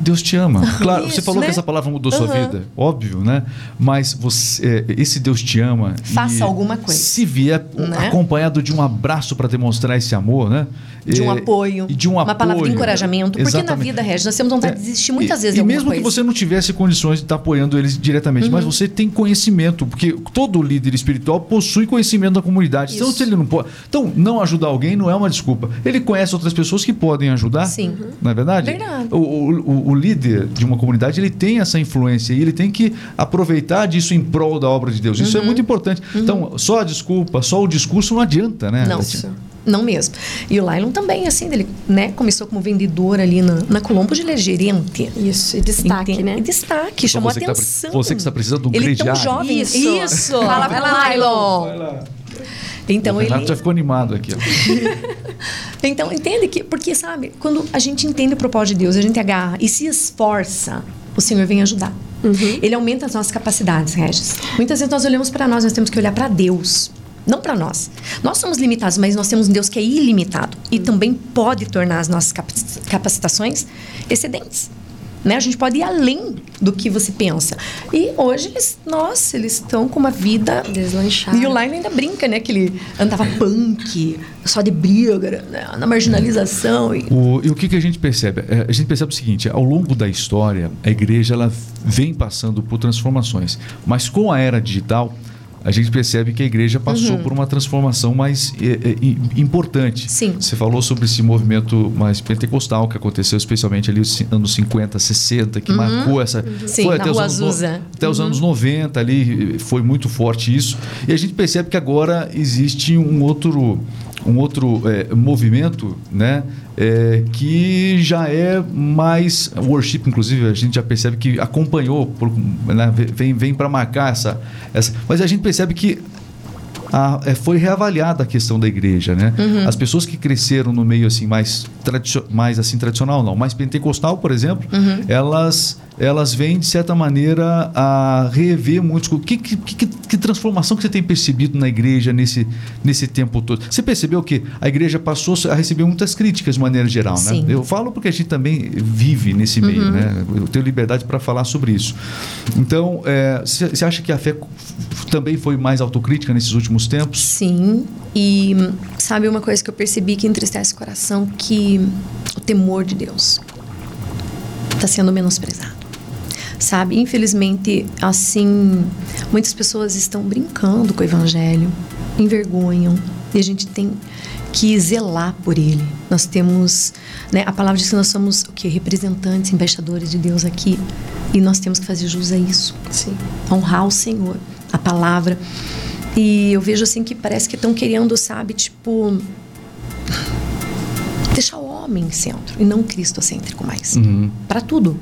S1: Deus te ama. Claro, Isso, você falou né? que essa palavra mudou uhum. sua vida, óbvio, né? Mas você, é, esse Deus te ama.
S2: Faça alguma coisa.
S1: Se vier né? acompanhado de um abraço para demonstrar esse amor, né?
S2: De um é, apoio.
S1: De um
S2: uma
S1: apoio,
S2: palavra de encorajamento. Porque Exatamente. na vida, Regis, nós temos vontade é, de desistir muitas
S1: e,
S2: vezes.
S1: E mesmo coisa. que você não tivesse condições de estar apoiando eles diretamente, uhum. mas você tem conhecimento, porque todo líder espiritual possui conhecimento da comunidade. Então, se ele não pode. Então, não ajudar alguém não é uma desculpa. Ele conhece outras pessoas que podem ajudar.
S2: Sim.
S1: Não é verdade?
S2: Verdade.
S1: O, o, o líder de uma comunidade, ele tem essa influência e ele tem que aproveitar disso em prol da obra de Deus. Isso é uhum. é muito importante. Uhum. Então, só a desculpa, só o discurso não adianta, né?
S2: Não. Não mesmo. E o Lylon também, assim, ele né, começou como vendedor ali na, na Colombo, ele é gerente.
S3: Isso, e destaque,
S2: Entende?
S3: né?
S2: E destaque, chamou
S1: você que tá
S2: atenção.
S1: você que está precisando de um
S2: Ele é tão
S1: crediário.
S2: jovem.
S3: Isso.
S2: Isso.
S3: Fala
S2: Vai lá,
S3: o Lylon.
S2: Lylon. Então
S1: o
S2: ele...
S1: Renato já ficou animado aqui.
S2: Então, entende que, porque sabe, quando a gente entende o propósito de Deus, a gente agarra e se esforça, o Senhor vem ajudar. Ele aumenta as nossas capacidades, Regis. Muitas vezes nós olhamos para nós, nós temos que olhar para Deus, não para nós. Nós somos limitados, mas nós temos um Deus que é ilimitado e também pode tornar as nossas capaci- capacitações excedentes. Né? A gente pode ir além do que você pensa. E hoje eles, nossa, eles estão com uma vida
S3: Deslanchada.
S2: E o Lime ainda brinca, né? Que ele andava punk, só de briga, né? na marginalização. E...
S1: O, e o que, que a gente percebe? É, A gente percebe o seguinte: ao longo da história, a igreja ela vem passando por transformações, mas com a era digital, a gente percebe que a igreja passou por uma transformação mais é, é, importante.
S2: Sim.
S1: Você falou sobre esse movimento mais pentecostal que aconteceu especialmente ali nos anos 50, 60, que marcou essa.
S2: Sim, na
S1: até os anos no- até os anos 90 ali foi muito forte isso. E a gente percebe que agora existe um outro, um outro é, movimento, né? é, que já é mais worship, inclusive a gente já percebe que acompanhou, por, né, vem, vem para marcar essa, essa. Mas a gente percebe que a- é, foi reavaliada a questão da igreja, né? As pessoas que cresceram no meio assim mais mais assim tradicional não, mais pentecostal, por exemplo, elas elas vêm de certa maneira a rever muitos co- que, que, que, que transformação que você tem percebido na igreja nesse nesse tempo todo. Você percebeu que a igreja passou a receber muitas críticas de maneira geral, né?
S2: Sim.
S1: Eu falo porque a gente também vive nesse meio, né? Eu tenho liberdade para falar sobre isso. Então, é, você você acha que a fé também foi mais autocrítica nesses últimos tempos?
S2: Sim. E sabe uma coisa que eu percebi que entristece o coração? Que o temor de Deus está sendo menosprezado. Sabe? Infelizmente, assim, muitas pessoas estão brincando com o evangelho, envergonham, e a gente tem que zelar por ele. Nós temos, né, a palavra diz que nós somos o que representantes, embaixadores de Deus aqui, e nós temos que fazer jus a isso
S3: Sim.
S2: honrar o Senhor, a palavra. E eu vejo assim que parece que estão querendo, sabe, tipo deixar o homem em centro e não cristocêntrico mais. Para tudo.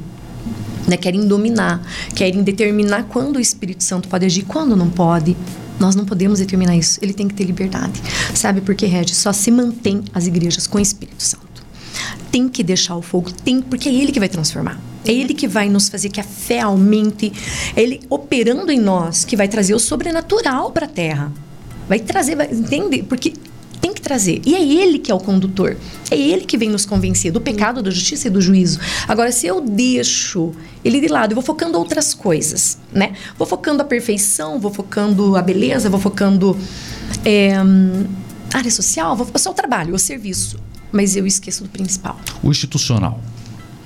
S2: Né? Querem dominar, querem determinar quando o Espírito Santo pode agir, quando não pode. Nós não podemos determinar isso. Ele tem que ter liberdade. Sabe por que, Regis? Só se mantém as igrejas com o Espírito Santo. Tem que deixar o fogo, tem, porque é ele que vai transformar. É ele que vai nos fazer que a fé aumente. É ele operando em nós que vai trazer o sobrenatural para a terra. Vai trazer, vai, entende? Porque trazer. E é ele que é o condutor. É ele que vem nos convencer do pecado, da justiça e do juízo. Agora, se eu deixo ele de lado, eu vou focando outras coisas, né? Vou focando a perfeição, vou focando a beleza, vou focando é, área social, vou só o trabalho, o serviço. Mas eu esqueço do principal.
S1: O institucional.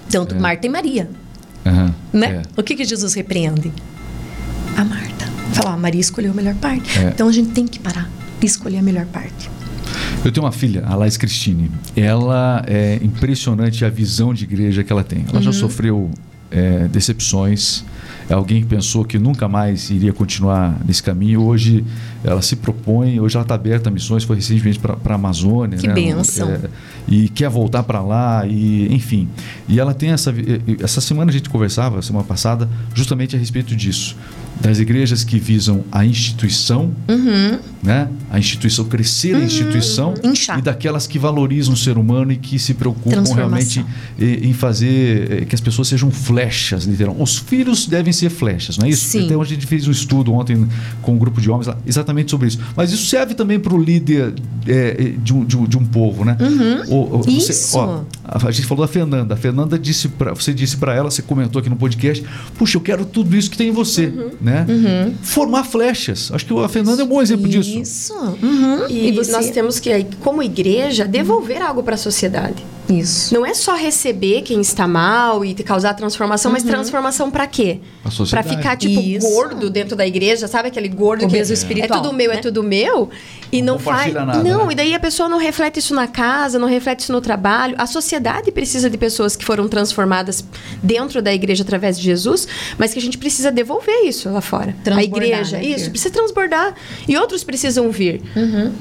S2: Tanto Marta e Maria,
S1: Aham,
S2: né?
S1: é.
S2: O que, que Jesus repreende? A Marta. Fala, a Maria escolheu a melhor parte.
S1: É.
S2: Então a gente tem que parar e escolher a melhor parte.
S1: Eu tenho uma filha, a Laís Cristine. Ela é impressionante a visão de igreja que ela tem. Ela
S2: Uhum.
S1: já sofreu é, decepções. É alguém que pensou que nunca mais iria continuar nesse caminho. Hoje ela se propõe, hoje ela está aberta a missões, foi recentemente para a Amazônia.
S2: Que
S1: né?
S2: bênção.
S1: É, e quer voltar para lá, e enfim. E ela tem essa. Essa semana a gente conversava, semana passada, justamente a respeito disso. Das igrejas que visam a instituição,
S2: Uhum.
S1: né? A instituição crescer a instituição
S2: Inchar.
S1: e daquelas que valorizam o ser humano e que se preocupam realmente em fazer eh, que as pessoas sejam flechas, literalmente. Os filhos devem ser flechas, não é isso?
S2: Sim.
S1: Então a gente fez um estudo ontem com um grupo de homens lá, exatamente sobre isso. Mas isso serve também para o líder eh, de, um, de, um, de um povo, né? O- o- você-
S2: Isso.
S1: ó, a, gente falou da Fernanda. A Fernanda disse para você disse para ela, você comentou aqui no podcast, puxa, eu quero tudo isso que tem em você, né? Formar flechas. Acho que a Fernanda é um bom exemplo disso.
S2: Isso. Uhum.
S3: E,
S2: você?
S3: nós temos que, como igreja, devolver algo para a sociedade.
S2: Isso.
S3: Não é só receber quem está mal e causar transformação, mas transformação pra quê?
S1: A
S3: Pra
S1: sociedade.
S3: ficar, tipo,
S2: Isso.
S3: gordo dentro da igreja, sabe? Aquele gordo
S2: Obeso
S3: que
S2: espiritual,
S3: é tudo meu, é
S2: né?
S3: tudo meu. E
S1: Não
S3: não, faz.
S1: nada,
S3: não,
S1: né?
S3: e daí a pessoa não reflete isso na casa, não reflete isso no trabalho. A sociedade precisa de pessoas que foram transformadas dentro da igreja através de Jesus, mas que a gente precisa devolver isso lá fora. A
S2: Transbordar,
S3: igreja,
S2: né,
S3: isso, precisa transbordar. E outros precisam vir.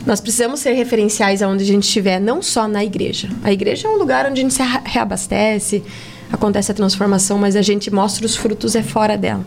S3: Nós precisamos ser referenciais aonde a gente estiver, não só na igreja. A igreja é um lugar onde a gente se re- reabastece, acontece a transformação, mas a gente mostra os frutos é fora dela.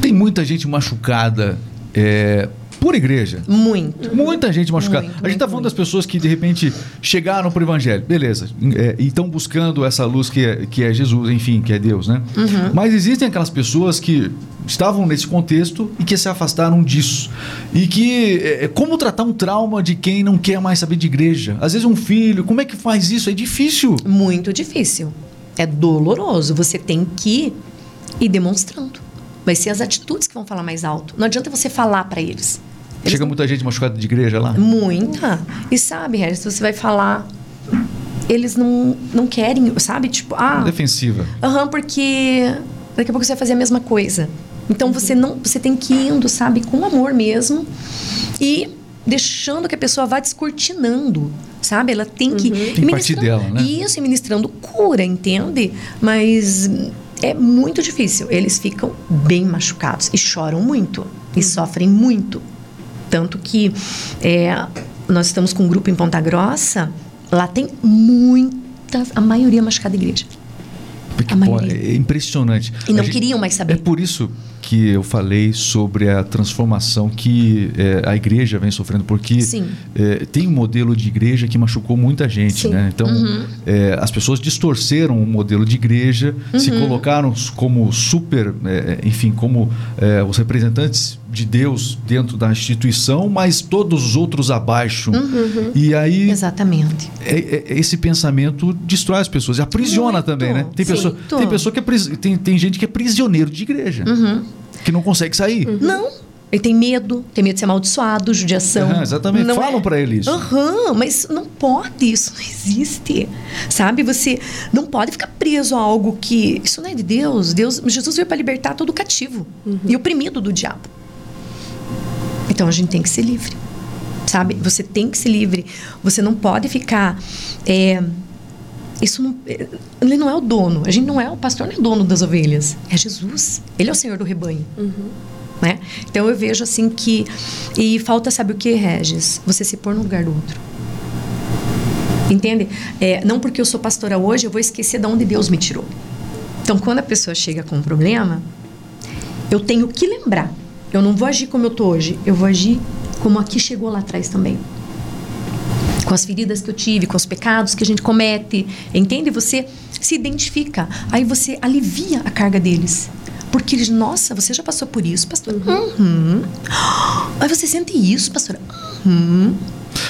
S1: Tem muita gente machucada é, por igreja.
S2: Muito.
S1: Muita gente machucada.
S2: Muito,
S1: a gente está
S2: muito,
S1: falando das pessoas que de repente chegaram para o evangelho, beleza, é, e estão buscando essa luz que é, que é Jesus, enfim, que é Deus, né?
S2: Uhum.
S1: Mas existem aquelas pessoas que estavam nesse contexto e que se afastaram disso. E que, é, como tratar um trauma de quem não quer mais saber de igreja? Às vezes um filho, como é que faz isso? É difícil.
S2: Muito difícil. É doloroso. Você tem que ir demonstrando. Vai ser as atitudes que vão falar mais alto. Não adianta você falar para eles. Eles
S1: Chega
S2: não-
S1: muita gente machucada de igreja lá.
S2: Muita. E sabe, Regis, você vai falar. Eles não, não querem, sabe? Tipo, ah.
S1: Defensiva.
S2: Aham, porque daqui a pouco você vai fazer a mesma coisa. Então você não, você tem que ir indo, sabe, com amor mesmo e deixando que a pessoa vá descortinando, sabe? Ela tem que
S1: Tem que
S2: e
S1: partir
S2: ministrando-
S1: dela, né?
S2: Isso, e ministrando cura, entende? Mas é muito difícil. Eles ficam bem machucados e choram muito e sofrem muito. Tanto que é, nós estamos com um grupo em Ponta Grossa, lá tem muita, a maioria machucada igreja.
S1: Porque,
S2: A
S1: pô,
S2: maioria.
S1: é impressionante.
S2: E não
S1: gente-
S2: queriam mais
S1: É
S2: saber.
S1: por isso que eu falei sobre a transformação que é, a igreja vem sofrendo, porque é, tem um modelo de igreja que machucou muita gente,
S3: Sim.
S1: né? Então,
S2: Uhum.
S1: é, as pessoas distorceram o modelo de igreja, se
S2: Uhum.
S1: colocaram como super, é, enfim, como é, os representantes de Deus dentro da instituição, mas todos os outros abaixo.
S2: Uhum.
S1: E aí
S2: Exatamente.
S1: é- é- esse pensamento destrói as pessoas e aprisiona
S2: Muito,
S1: também, né? Tem
S2: sim.
S1: pessoa,
S2: Muito.
S1: tem pessoa que é pris- tem, tem gente que é prisioneiro de igreja,
S2: Uhum.
S1: Que não consegue sair.
S2: Não. Ele tem medo, tem medo de ser amaldiçoado, judiação.
S1: Aham, exatamente.
S2: Não
S1: Falam
S2: é-
S1: pra ele isso.
S2: Aham, mas não pode, isso não existe. Sabe? Você não pode ficar preso a algo que. Isso não é de Deus. Deus Jesus veio para libertar todo cativo e oprimido do diabo. Então a gente tem que ser livre. Sabe? Você tem que ser livre. Você não pode ficar. é, isso não, é, ele não é o dono. A gente não é o pastor, não é dono das ovelhas. É Jesus. Ele é o Senhor do rebanho. Né? Então eu vejo assim que. E falta, sabe o que, Regis? Você se pôr no lugar do outro. Entende? É, não porque eu sou pastora hoje, eu vou esquecer de onde Deus me tirou. Então, quando a pessoa chega com um problema, eu tenho que lembrar. Eu não vou agir como eu tô hoje, eu vou agir como aqui chegou lá atrás também. Com as feridas que eu tive, com os pecados que a gente comete. Entende? Você se identifica. Aí você alivia a carga deles. Porque eles, nossa, você já passou por isso, pastora? Uhum. Aí você sente isso, pastora? Uhum.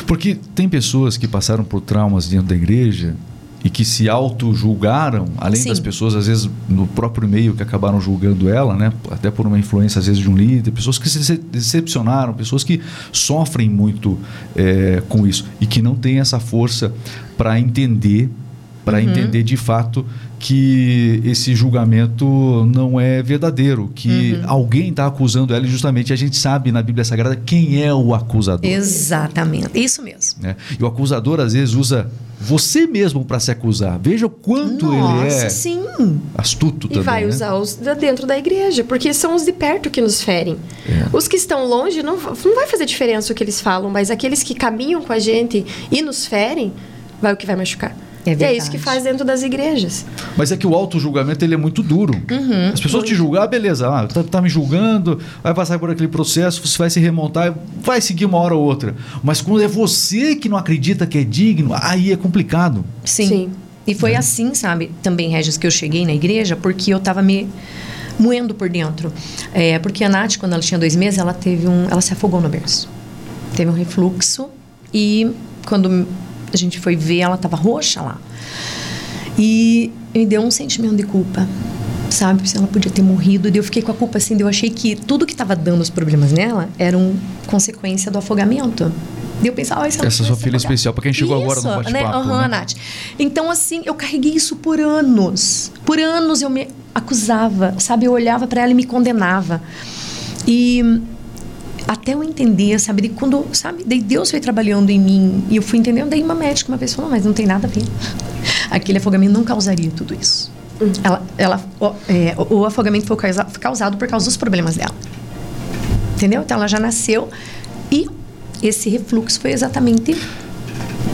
S1: Porque tem pessoas que passaram por traumas dentro da igreja e que se auto-julgaram, além
S2: Sim.
S1: das pessoas, às vezes, no próprio meio que acabaram julgando ela, né? Até por uma influência, às vezes, de um líder, pessoas que se dece- decepcionaram, pessoas que sofrem muito é, com isso e que não têm essa força para entender, para
S2: Uhum.
S1: entender de fato que esse julgamento não é verdadeiro, que
S2: Uhum.
S1: alguém está acusando ela e justamente a gente sabe na Bíblia Sagrada quem é o acusador.
S2: Exatamente. Isso mesmo.
S1: né? E o acusador às vezes usa você mesmo para se acusar. Veja o quanto
S2: Nossa,
S1: ele é
S2: sim.
S1: astuto
S3: E
S1: também.
S3: vai
S1: né?
S3: usar os dentro da igreja, porque são os de perto que nos ferem.
S1: É.
S3: Os que estão longe não, não vai fazer diferença o que eles falam, mas aqueles que caminham com a gente e nos ferem, vai o que vai machucar.
S2: É
S3: e é isso que faz dentro das igrejas.
S1: Mas é que o auto-julgamento ele é muito duro.
S2: Uhum.
S1: As pessoas te julgar, beleza, ah, tá, tá me julgando, vai passar por aquele processo, você vai se remontar, vai seguir uma hora ou outra. Mas quando é você que não acredita que é digno, aí é complicado.
S2: Sim.
S3: Sim.
S2: E foi assim, sabe, também, Regis, que eu cheguei na igreja, porque eu tava me moendo por dentro. É, porque a Nath, quando ela tinha dois meses, ela teve um. Ela se afogou no berço. Teve um refluxo e quando a gente foi ver, ela tava roxa lá. E me deu um sentimento de culpa. Sabe, se ela podia ter morrido, e eu fiquei com a culpa assim, eu achei que tudo que estava dando os problemas nela eram consequência do afogamento. Daí eu pensava, essa,
S1: sua filha especial, pra quem chegou
S2: isso,
S1: agora no bate-papo,
S2: Né? Aham,
S1: né?
S2: Nath. Então, assim, eu carreguei isso por anos. Por anos eu me acusava, sabe? Eu olhava para ela e me condenava. E até eu entender, sabe? De quando, sabe? Daí Deus foi trabalhando em mim e eu fui entendendo. Daí uma médica uma vez falou, mas não tem nada a ver. Aquele afogamento não causaria tudo isso. Ela, ela, o, é, o afogamento foi causa- causado por causa dos problemas dela. Entendeu? Então ela já nasceu e esse refluxo foi exatamente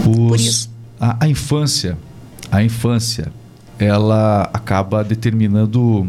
S1: Os-
S2: Por isso.
S1: A, a infância, a infância, ela acaba determinando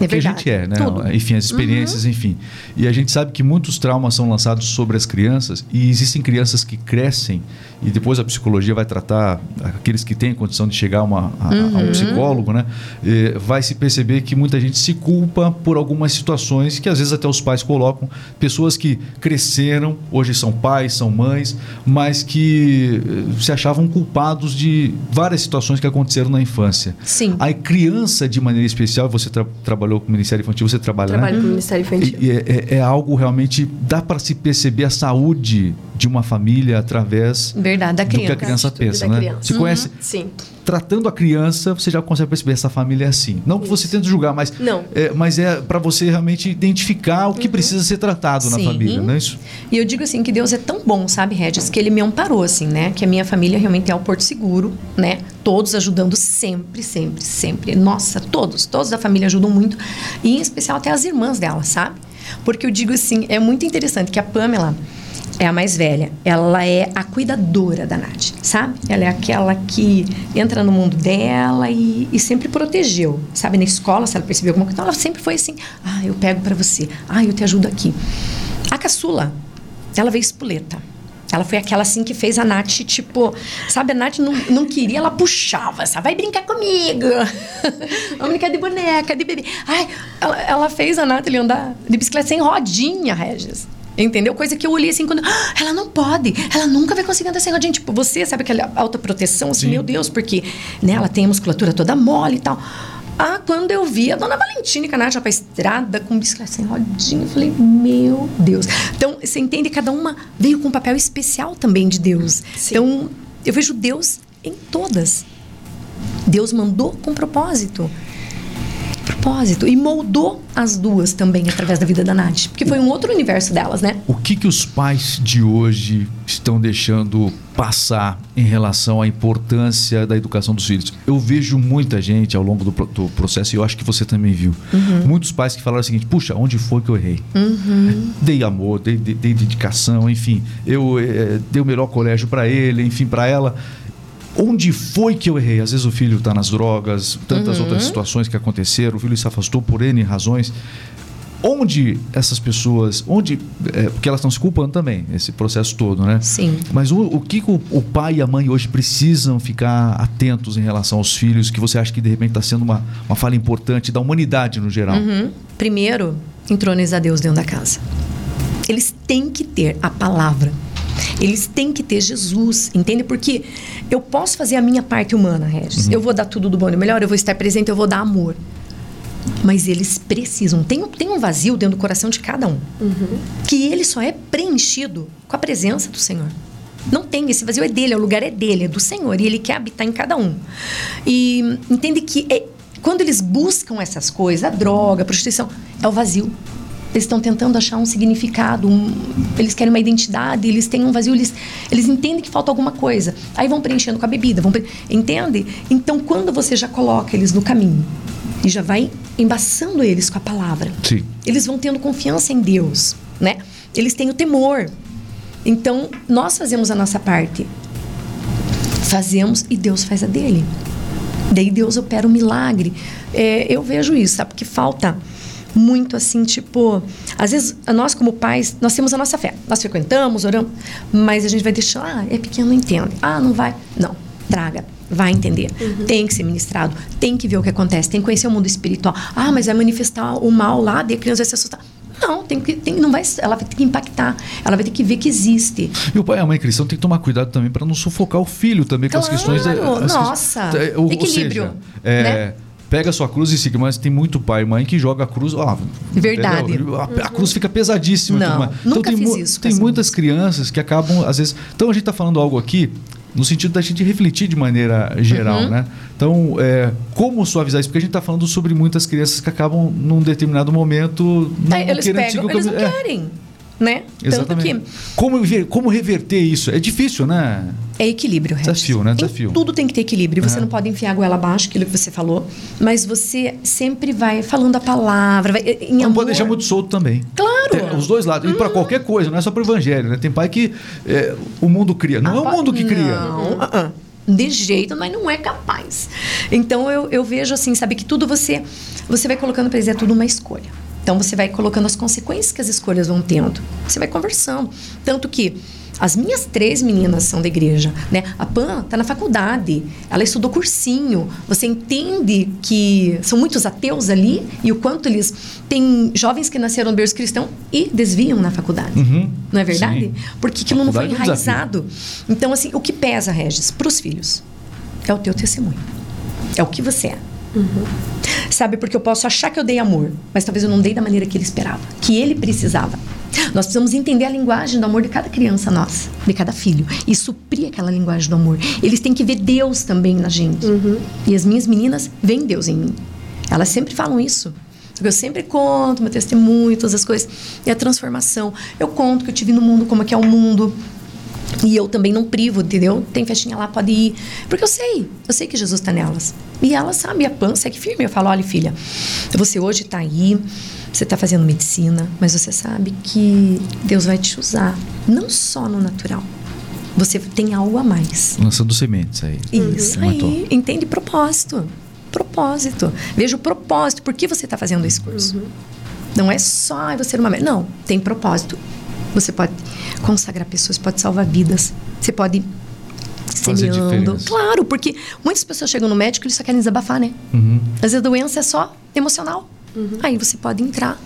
S2: É
S1: que a gente é, né?
S2: Tudo. Uhum.
S1: Enfim, as experiências, enfim. E a gente sabe que muitos traumas são lançados sobre as crianças e existem crianças que crescem e depois a psicologia vai tratar aqueles que têm condição de chegar a, uma- a- a
S2: Uhum.
S1: um psicólogo, né? Eh, vai se perceber que muita gente se culpa por algumas situações que às vezes até os pais colocam pessoas que cresceram, hoje são pais, são mães, mas que eh, se achavam culpados de várias situações que aconteceram na infância.
S2: Sim.
S1: A criança, de maneira especial, você tra- trabalhou com o Ministério Infantil, você trabalha,
S3: Trabalho
S1: né?
S3: com o Ministério Infantil.
S1: E- e é, é- é algo realmente dá para se perceber a saúde de uma família através
S2: Verdade, da
S1: do que a
S2: criança.
S1: criança pensa, né?
S3: criança.
S1: Você conhece
S3: Sim.
S1: tratando a criança, você já consegue perceber essa família é assim. Não que você tente julgar, mas
S3: Não.
S1: é, mas é para você realmente identificar o que precisa ser tratado na
S2: Sim.
S1: família, não é isso?
S2: E eu digo assim que Deus é tão bom, sabe, Regis, que ele me amparou assim, né? Que a minha família realmente é o porto seguro, né? Todos ajudando sempre, sempre, sempre. Nossa, todos, todos da família ajudam muito, e em especial até as irmãs dela, sabe? Porque eu digo assim, é muito interessante que a Pamela é a mais velha. Ela é a cuidadora da Nath, sabe? Ela é aquela que entra no mundo dela e, e sempre protegeu, sabe? Na escola, se ela percebeu alguma coisa, então ela sempre foi assim: ah, eu pego pra você, ah, eu te ajudo aqui. A caçula, ela veio espoleta. Ela foi aquela assim que fez a Nath, tipo, sabe, a Nath não, não queria, ela puxava, sabe? Vai brincar comigo. Vamos brincar de boneca, de bebê. Ai, ela, ela fez a Nath andar de bicicleta sem rodinha, Regis. Entendeu? Coisa que eu olhei assim quando. "Ah, ela não pode, ela nunca vai conseguir andar sem rodinha. Tipo, você sabe aquela autoproteção, assim,
S1: Sim.
S2: meu Deus, porque né, ela tem a musculatura toda mole e tal. Ah, quando eu vi a dona Valentina com a Nath já pra estrada com bicicleta sem rodinha, eu falei, meu Deus. Então, você entende? Cada uma veio com um papel especial também de Deus.
S3: Sim.
S2: Então, eu vejo Deus em todas. Deus mandou com propósito. Propósito. E moldou as duas também através da vida da Nath. Porque foi um outro universo delas, né?
S1: O que, que os pais de hoje estão deixando passar em relação à importância da educação dos filhos? Eu vejo muita gente ao longo do, do processo, e eu acho que você também viu, muitos pais que falaram o seguinte: puxa, onde foi que eu errei? Dei amor, dei, dei- dei dedicação, enfim, eu eh, dei o melhor colégio para ele, enfim, para ela. Onde foi que eu errei? Às vezes o filho está nas drogas, tantas outras situações que aconteceram, o filho se afastou por N razões. Onde essas pessoas, onde, é, porque elas estão se culpando também, esse processo todo, né?
S2: Sim.
S1: Mas o, o que que o, o pai e a mãe hoje precisam ficar atentos em relação aos filhos, que você acha que de repente está sendo uma, uma falha importante da humanidade no geral?
S2: Uhum. Primeiro, entronizar Deus dentro da casa. Eles têm que ter a palavra. Eles têm que ter Jesus, entende? Porque eu posso fazer a minha parte humana, Regis. Eu vou dar tudo do bom e do melhor, eu vou estar presente, eu vou dar amor. Mas eles precisam. Tem, um- tem um vazio dentro do coração de cada um. Que ele só é preenchido com a presença do Senhor. Não tem, esse vazio é dele, o lugar é dele, é do Senhor. E ele quer habitar em cada um. E entende que é- quando eles buscam essas coisas, a droga, a prostituição, é o vazio. Eles estão tentando achar um significado, um- eles querem uma identidade, eles têm um vazio, eles, eles entendem que falta alguma coisa. Aí vão preenchendo com a bebida, vão pre- entende? Então, quando você já coloca eles no caminho e já vai embaçando eles com a palavra,
S1: Sim.
S2: eles vão tendo confiança em Deus, né? Eles têm o temor. Então, nós fazemos a nossa parte. Fazemos e Deus faz a dele. Daí Deus opera o milagre. É, eu vejo isso, sabe? Porque falta muito assim, tipo... Às vezes, nós como pais, nós temos a nossa fé. Nós frequentamos, oramos, mas a gente vai deixar... Ah, é pequeno, não entende. Ah, não vai. Não, traga. Vai entender. Tem que ser ministrado. Tem que ver o que acontece. Tem que conhecer o mundo espiritual. Ah, mas vai manifestar o mal lá, daí a criança vai se assustar. Não, tem que, tem, não vai, ela vai ter que impactar. Ela vai ter que ver que existe.
S1: E o pai e a mãe cristão tem que tomar cuidado também para não sufocar o filho também com as
S2: Claro,
S1: questões. da- as
S2: nossa,
S1: é, ou- ou
S2: equilíbrio,
S1: seja, é,
S2: né?
S1: Pega a sua cruz e siga. Mas tem muito pai e mãe que joga a cruz. Ó,
S2: Verdade.
S1: A, a cruz fica pesadíssima.
S2: Não,
S1: mais.
S2: nunca
S1: tem,
S2: fiz isso
S1: tem
S2: as
S1: muitas crianças que acabam, às vezes. Então a gente está falando algo aqui no sentido da gente refletir de maneira geral,
S2: Uhum.
S1: né? Então, é, como suavizar isso? Porque a gente está falando sobre muitas crianças que acabam, num determinado momento, não, não
S2: eles
S1: querendo
S2: pegam, eles não.
S1: É,
S2: querem, né?
S1: exatamente.
S2: Tanto que
S1: Como, como reverter isso? É difícil, né?
S2: é equilíbrio, Regis.
S1: Desafio, né?
S2: Em
S1: Desafio.
S2: tudo tem que ter equilíbrio. Você
S1: É.
S2: não pode enfiar a goela abaixo, aquilo que você falou, mas você sempre vai falando a palavra, vai, em
S1: não
S2: amor.
S1: pode deixar muito solto também.
S2: Claro.
S1: Tem os dois lados. E para qualquer coisa, não é só para o evangelho, né? Tem pai que é, o mundo cria. Não é o mundo que cria.
S2: Não, ah, ah. de jeito, mas não é capaz. Então eu, eu vejo assim, sabe, que tudo você você vai colocando para eles, é tudo uma escolha. Então você vai colocando as consequências que as escolhas vão tendo. Você vai conversando. Tanto que as minhas três meninas são da igreja, né? A Pan tá na faculdade, ela estudou cursinho. Você entende que são muitos ateus ali e o quanto eles têm jovens que nasceram no berço cristão e desviam na faculdade.
S1: Uhum.
S2: Não é verdade?
S1: Sim.
S2: Porque aquilo não foi
S1: é
S2: enraizado. Então, assim, o que pesa, Regis, para os filhos é o teu testemunho. É o que você é. Sabe, porque eu posso achar que eu dei amor, mas talvez eu não dei da maneira que ele esperava, que ele precisava. Nós precisamos entender a linguagem do amor de cada criança nossa, de cada filho, e suprir aquela linguagem do amor. Eles têm que ver Deus também na gente. E as minhas meninas veem Deus em mim. Elas sempre falam isso. Eu sempre conto meu testemunho, todas as coisas. E a transformação. Eu conto que eu tive no mundo, como é que é o mundo. E eu também não privo, entendeu? Tem festinha lá, pode ir. Porque eu sei, eu sei que Jesus está nelas. E elas sabem, a pan segue firme. Eu falo, olha, filha, você hoje está aí, você está fazendo medicina, mas você sabe que Deus vai te usar. Não só no natural. Você tem algo a mais.
S1: Lançando sementes aí.
S2: Isso
S1: Matou.
S2: aí. Entende propósito. Propósito. Veja o propósito. Por que você está fazendo esse curso? Não é só "Ai, você ser uma médica. Não, tem propósito. Você pode consagrar pessoas, pode salvar vidas. Você pode semeando. Claro, porque muitas pessoas chegam no médico e eles só querem desabafar, né?
S1: Uhum.
S2: Às vezes a doença é só emocional. Aí você pode entrar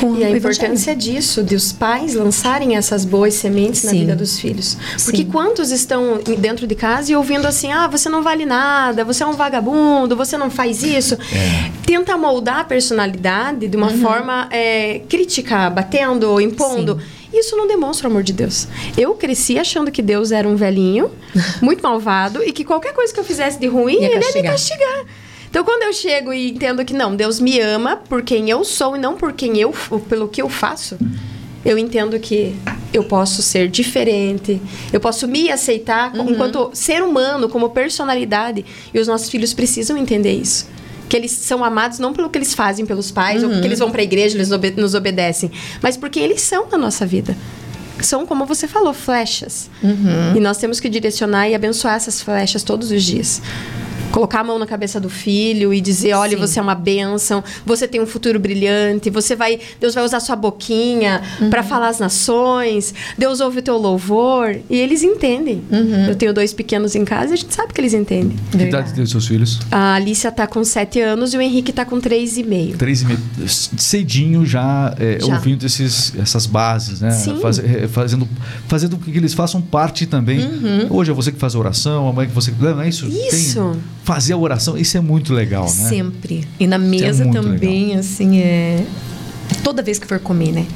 S2: com
S3: E a importância disso, de os pais lançarem essas boas sementes na
S2: Sim.
S3: vida dos filhos. Porque
S2: Sim.
S3: quantos estão dentro de casa e ouvindo assim: ah, você não vale nada, você é um vagabundo, você não faz isso.
S1: É.
S3: Tenta moldar a personalidade de uma
S2: Uhum.
S3: forma é, crítica, batendo, impondo. Isso não demonstra o amor de Deus. Eu cresci achando que Deus era um velhinho, muito malvado, e que qualquer coisa que eu fizesse de ruim,
S2: Ia
S3: ele ia me
S2: castigar.
S3: Então, quando eu chego e entendo que não, Deus me ama por quem eu sou e não por quem eu, pelo que eu faço, eu entendo que eu posso ser diferente, eu posso me aceitar como- enquanto ser humano, como personalidade, e os nossos filhos precisam entender isso. Que eles são amados não pelo que eles fazem pelos pais, ou porque eles vão para a igreja, eles obe- nos obedecem, mas porque eles são na nossa vida. São, como você falou, flechas. E nós temos que direcionar e abençoar essas flechas todos os dias. Colocar a mão na cabeça do filho e dizer, olha,
S2: Sim.
S3: você é uma bênção, você tem um futuro brilhante, você vai, Deus vai usar sua boquinha para falar as nações, Deus ouve o teu louvor, e eles entendem. Eu tenho dois pequenos em casa e a gente sabe que eles entendem.
S1: Que idade tem os seus filhos?
S3: A Alicia tá com sete anos e o Henrique tá com três e meio.
S1: Três e meio. Cedinho já, é,
S3: Já.
S1: ouvindo esses, essas bases, né?
S3: Sim.
S1: Faz- é, fazendo, fazendo com que eles façam parte também. Hoje é você que faz a oração, amanhã que você. Não é isso?
S3: Isso.
S1: Fazer a oração, isso é muito legal, né?
S2: Sempre. E na mesa
S1: muito
S2: também, assim, é. Toda vez que for comer, né?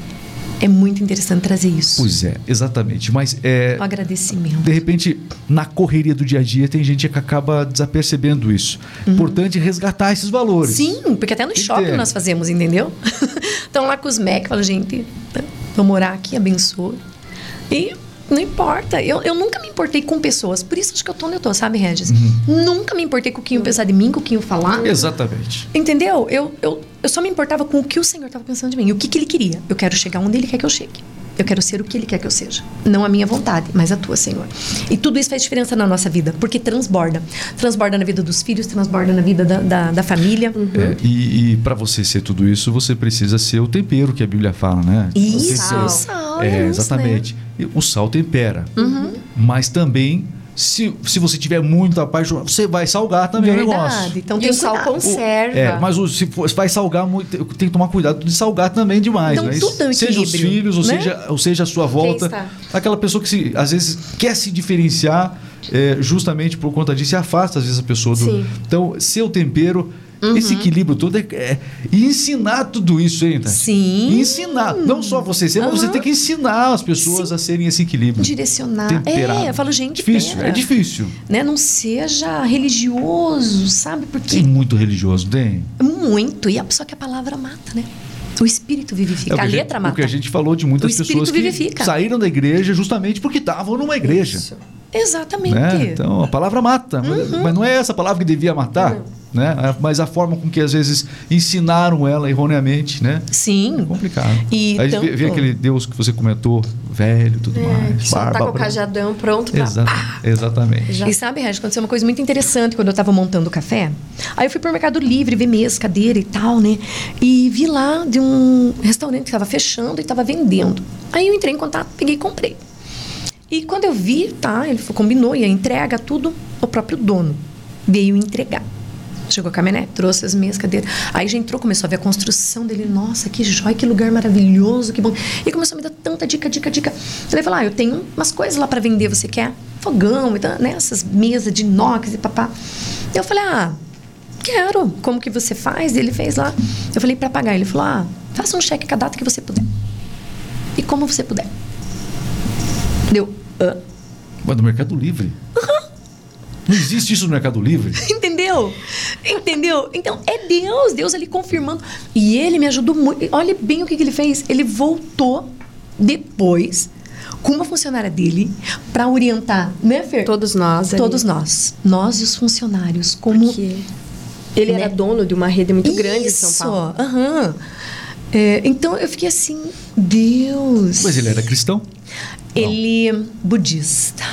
S2: É muito interessante trazer isso.
S1: Pois é, exatamente. Mas é,
S2: O agradecimento.
S1: de repente, na correria do dia a dia, tem gente que acaba desapercebendo isso. Importante resgatar esses valores.
S2: Uhum. Sim, porque até no
S1: que
S2: shopping nós fazemos, entendeu? Então lá com os Mac, fala, gente, vou morar aqui, abençoa. E não importa. Eu, eu nunca me importei com pessoas. Por isso acho que eu tô onde eu tô, sabe, Regis?
S1: Uhum.
S2: Nunca me importei com o que iam pensar de mim, com o que iam falar.
S1: Exatamente.
S2: Entendeu? Eu, eu, eu só me importava com o que o Senhor estava pensando de mim. O que, que Ele queria. Eu quero chegar onde Ele quer que eu chegue. Eu quero ser o que Ele quer que eu seja. Não a minha vontade, mas a tua, Senhor. E tudo isso faz diferença na nossa vida, porque transborda. Transborda na vida dos filhos, transborda na vida da, da, da família.
S1: É, e para você ser tudo isso, você precisa ser o tempero que a Bíblia fala, né?
S2: Isso, o sal,
S1: É, exatamente. E O sal tempera.
S2: Uhum.
S1: Mas também, se, se você tiver muito apaixonado, você vai salgar também o
S2: Verdade.
S1: negócio.
S2: Então
S3: e
S2: tem
S3: o sal
S2: cuidado.
S3: conserva.
S1: É, mas o- se for- vai salgar muito, tem que tomar cuidado de salgar também demais,
S2: Então,
S1: né?
S2: tudo é um
S1: seja os filhos, ou,
S2: né?
S1: seja, ou seja a sua volta. Aquela pessoa que se, às vezes quer se diferenciar é, justamente por conta disso, e afasta às vezes a pessoa do.
S3: Sim.
S1: Então, seu tempero. Esse equilíbrio todo é, é- E ensinar tudo isso, hein, Tati?
S2: Sim.
S1: Ensinar. Não só você ser, mas você tem que ensinar as pessoas a serem esse equilíbrio.
S2: Direcionar.
S1: Temperado.
S2: É, eu falo, gente,
S1: Difícil,
S2: pera.
S1: é difícil.
S2: Né? Não seja religioso, sabe? Porque
S1: Tem muito religioso, tem.
S2: muito. E a, só que a palavra mata, né? O espírito vivifica.
S1: É que
S2: a letra
S1: O
S2: mata.
S1: que a gente falou de muitas
S2: O espírito
S1: pessoas que
S2: vivifica.
S1: saíram da igreja justamente porque estavam numa igreja.
S3: Isso.
S2: Exatamente.
S1: Né? Então a palavra mata, mas-
S2: Uhum.
S1: mas não é essa palavra que devia matar, né? A- Mas a forma com que às vezes ensinaram ela erroneamente, né? É
S2: Sim.
S1: complicado.
S2: E
S1: Aí vê,
S2: tanto-
S1: vê aquele Deus que você comentou, velho, e tudo
S3: É,
S1: mais,
S3: que só tá
S1: barba
S3: com o cajadão pronto pra.
S1: Exa-
S3: pá,
S1: exatamente.
S3: já-
S2: E sabe, Regi, aconteceu uma coisa muito interessante quando eu tava montando o café. Aí eu fui pro Mercado Livre ver mesa, cadeira e tal, né? E vi lá de um restaurante que tava fechando e tava vendendo. Aí eu entrei em contato, peguei e comprei. E quando eu vi, tá, ele combinou, e a entrega, tudo, o próprio dono veio entregar. Chegou a caminhonete, trouxe as mesas, cadeiras. Aí já entrou, começou a ver a construção dele. Nossa, que jóia, que lugar maravilhoso, que bom. E começou a me dar tanta dica, dica, dica. Ele falou: Ah, eu tenho umas coisas lá para vender, você quer? Fogão, e tal, né? essas mesas de inox e papá. Eu falei: Ah, quero. Como que você faz? Ele fez lá. Eu falei: Para pagar. Ele falou: Ah, faça um cheque cada data que você puder. E como você puder. Deu.
S1: Mas no Mercado Livre. Não existe isso no Mercado Livre.
S2: Entendeu? Entendeu? Então, é Deus, Deus ali confirmando. E ele me ajudou muito. Olha bem o que, que ele fez. Ele voltou depois com uma funcionária dele para orientar, né, Fer?
S3: Todos nós. ali.
S2: Todos nós. Nós e os funcionários. Como.
S3: Porque ele
S2: Né?
S3: era dono de uma rede muito grande em São
S2: Isso,
S3: Paulo.
S2: aham. É, então eu fiquei assim, Deus.
S1: Mas ele era cristão.
S2: Ele é budista.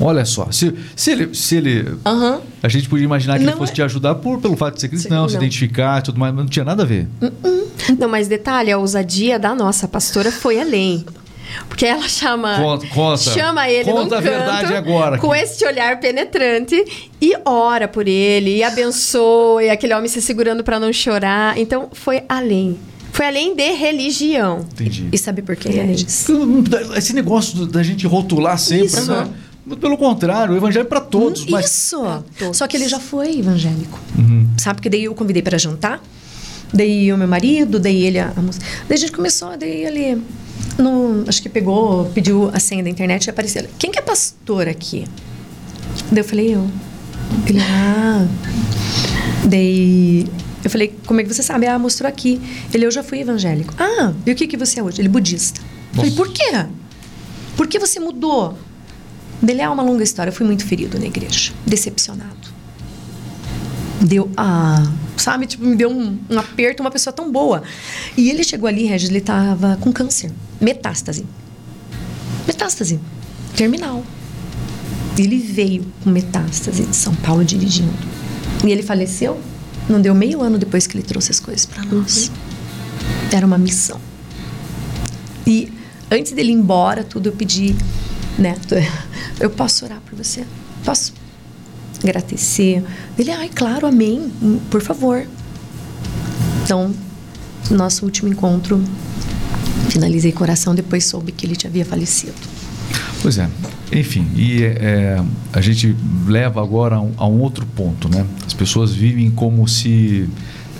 S1: Olha só, se, se ele, se ele
S2: Aham.
S1: a gente podia imaginar que
S2: Não
S1: ele fosse
S2: é-
S1: te ajudar por, pelo fato de ser cristão, se
S3: Não.
S1: identificar e tudo mais, mas não tinha nada a ver.
S3: Não, mas detalhe, a ousadia da nossa pastora foi além. Porque ela chama.
S1: Conta- conta.
S3: chama ele
S1: Conta
S3: num
S1: a
S3: canto,
S1: verdade agora
S3: Com este olhar penetrante e ora por ele, e abençoa, e aquele homem se segurando para não chorar. Então foi além. Foi além de religião.
S1: Entendi.
S2: E sabe por quê? Regis?
S1: Esse negócio da gente rotular sempre,
S3: Isso.
S1: né? Pelo contrário, o evangelho é para todos, mas
S2: Isso.
S3: todos.
S2: Só que ele já foi evangélico.
S1: Uhum.
S2: Sabe? Porque daí eu convidei para jantar. Daí o meu marido, daí ele a, a moça. Daí a gente começou, daí ele no, acho que pegou, pediu a senha da internet e apareceu. Quem que é pastor aqui? Daí eu falei, eu. Ele, ah. Daí eu falei, como é que você sabe? Ah, mostrou aqui. Ele, eu já fui evangélico. Ah, e o que que você é hoje? Ele, budista. Eu Falei, por quê? Por que você mudou? Dele é uma longa história. Eu fui muito ferido na igreja, decepcionado. Deu, ah, sabe, tipo, me deu um, um aperto, uma pessoa tão boa. E ele chegou ali, Regis, ele tava com câncer, metástase. Metástase, terminal. Ele veio com metástase de São Paulo dirigindo. E ele faleceu, não deu meio ano depois que ele trouxe as coisas para nós. Era uma missão. E antes dele ir embora, tudo, eu pedi, né? Eu posso orar por você? Posso? Agradecer. Ele, ai, claro, amém. Por favor. Então, nosso último encontro, finalizei com oração, depois soube que ele já havia falecido.
S1: Pois é. Enfim, e é, a gente leva agora a um, a um outro ponto, né? As pessoas vivem como se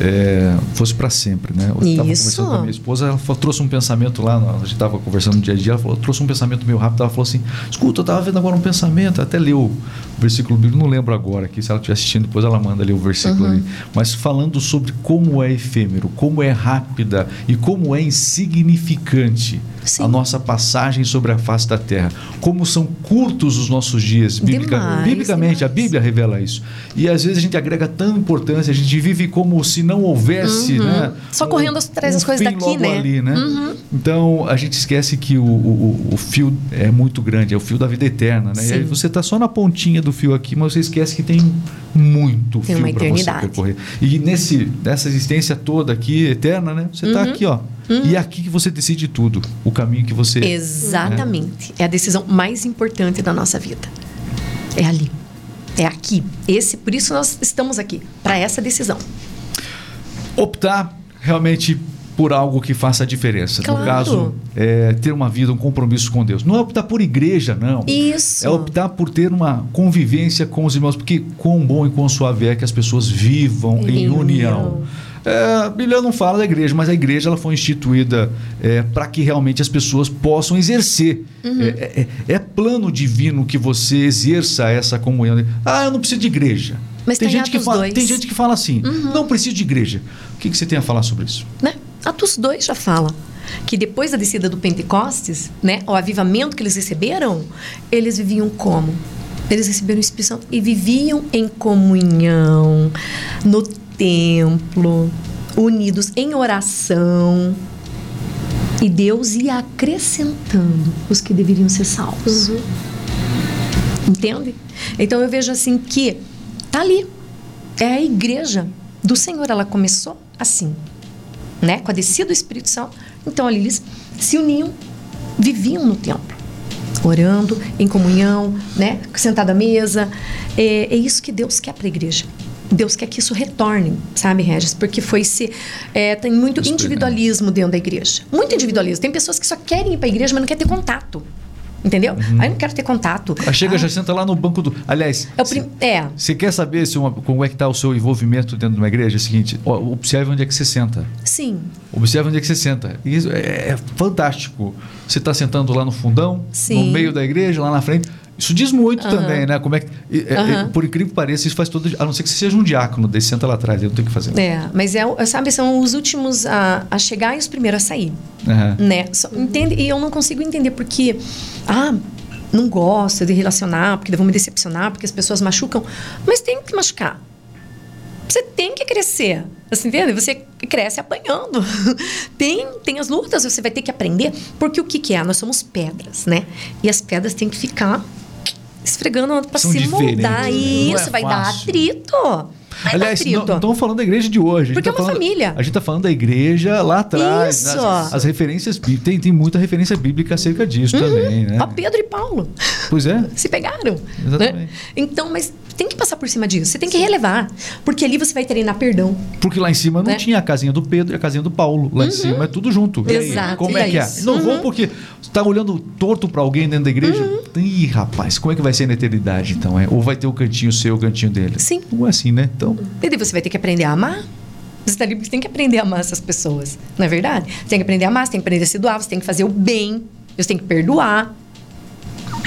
S1: é, fosse para sempre, né? Eu estava conversando com a minha esposa, ela falou- trouxe um pensamento lá, a gente estava conversando no dia a dia, ela falou, trouxe um pensamento meio rápido, ela falou assim, escuta, eu estava vendo agora um pensamento, até leu o versículo bíblico, não lembro agora aqui, se ela estiver assistindo, depois ela manda ali o versículo ali, mas falando sobre como é efêmero, como é rápida e como é insignificante
S2: Sim.
S1: a nossa passagem sobre a face da terra, como são curtos os nossos dias, biblica-
S2: Demais,
S1: biblicamente, a
S2: demais.
S1: Bíblia revela isso. E às vezes a gente agrega tanta importância, a gente vive como se não houvesse, né?
S2: Uhum. Só correndo atrás das coisas
S1: fim
S2: daqui, né?
S1: ali, né?
S2: Uhum.
S1: Então a gente esquece que o, o, o fio é muito grande, é o fio da vida eterna, né? E aí
S2: Sim.
S1: você está só na pontinha do fio aqui, mas você esquece que tem muito
S2: Tem
S1: fio para você percorrer. E nesse, nessa existência toda aqui, eterna, né? Você está
S2: Uhum.
S1: aqui, ó. E é aqui que você decide tudo, o caminho que você.
S2: Exatamente. É a decisão mais importante da nossa vida. É ali. É aqui. Esse, por isso nós estamos aqui, para essa decisão.
S1: Optar realmente por algo que faça a diferença.
S2: Claro.
S1: No caso, é, ter uma vida, um compromisso com Deus. Não é optar por igreja, não.
S2: Isso.
S1: É optar por ter uma convivência com os irmãos, porque quão bom e quão suave é que as pessoas vivam em,
S2: Em
S1: união.
S2: união.
S1: É, a Bíblia não fala da igreja, mas a igreja ela foi instituída é, para que realmente as pessoas possam exercer.
S2: Uhum.
S1: É, é- é plano divino que você exerça essa comunhão. Ah, eu não preciso de igreja.
S2: Mas
S1: tem,
S2: tem
S1: gente que fala,
S2: dois. Uhum.
S1: tem gente que fala assim, não preciso de igreja. O que, que você tem a falar sobre isso?
S2: né? Atos 2 já fala que depois da descida do Pentecostes, né, o avivamento que eles receberam, eles viviam como? Eles receberam o Espírito Santo e viviam em comunhão, no templo, unidos em oração. E Deus ia acrescentando os que deveriam ser salvos. Entende? Então eu vejo assim que tá ali. É a igreja do Senhor. Ela começou assim, né? Com a descida do Espírito Santo. Então ali eles se uniam, viviam no templo, orando, em comunhão, né? Sentado à mesa. É, é isso que Deus quer para a igreja. Deus quer que isso retorne, sabe, Regis? Porque foi se. é, tem muito individualismo dentro da igreja. Muito individualismo. Tem pessoas que só querem ir para a igreja, mas não querem ter contato. Entendeu? Aí eu não quero ter contato.
S1: Ah, chega,
S2: Ah,
S1: já senta lá no banco do. Aliás,
S2: é o prim- é.
S1: você quer saber se uma- como é que está o seu envolvimento dentro de uma igreja? É o seguinte, ó, observe onde é que você senta.
S2: Sim.
S1: Observe onde é que você senta. Isso é, é fantástico. Você está sentando lá no fundão,
S2: Sim.
S1: no meio da igreja, lá na frente. Isso diz muito
S2: Aham.
S1: também, né? Como é que, é- é-
S2: Aham.
S1: por incrível que pareça, isso faz todo. A não ser que você seja um diácono, daí senta lá atrás, ele não tem o que fazer.
S2: É, mas é, sabe, são os últimos a, a chegar e os primeiros a sair,
S1: Aham.
S2: né? Só- entende? E eu não consigo entender porque, ah, não gosto de relacionar, porque vão me decepcionar, porque as pessoas machucam, mas tem que machucar. Você tem que crescer. Você entende? Você cresce apanhando. tem, tem as lutas, você vai ter que aprender. Porque o que, que é? Nós somos pedras, né? E as pedras têm que ficar esfregando para
S1: São
S2: se
S1: diferentes,
S2: moldar.
S1: né?
S2: E
S1: Não é
S2: isso vai dar
S1: fácil.
S2: atrito. Vai
S1: Aliás,
S2: dar
S1: não estamos falando da igreja de hoje. A
S2: Porque
S1: tá
S2: é uma
S1: falando-
S2: família.
S1: A gente está falando da igreja lá atrás.
S2: Isso.
S1: né? As, as referências bí- tem, tem muita referência bíblica acerca disso também, né?
S2: Ó, Pedro e Paulo
S1: Pois é.
S2: se pegaram.
S1: Exatamente.
S2: Né? Então, mas tem que passar por cima disso. Você tem que relevar. Porque ali você vai treinar perdão.
S1: Porque lá em cima não
S2: Né? Uhum.
S1: tinha a casinha do Pedro e a casinha do Paulo. Lá em cima é tudo junto.
S2: Exato,
S1: como
S2: e
S1: é que é?
S2: isso.
S1: Não
S2: Uhum.
S1: vou porque está olhando torto para alguém dentro da igreja. Ih, rapaz, como é que vai ser na eternidade então? É? Ou vai ter o cantinho seu, o cantinho dele?
S2: Sim.
S1: Ou é assim, né? Então,
S2: E você vai ter que aprender a amar. Você tá ali porque você tem que aprender a amar essas pessoas. Não é verdade? Você tem que aprender a amar, você tem que aprender a se doar, você tem que fazer o bem, você tem que perdoar.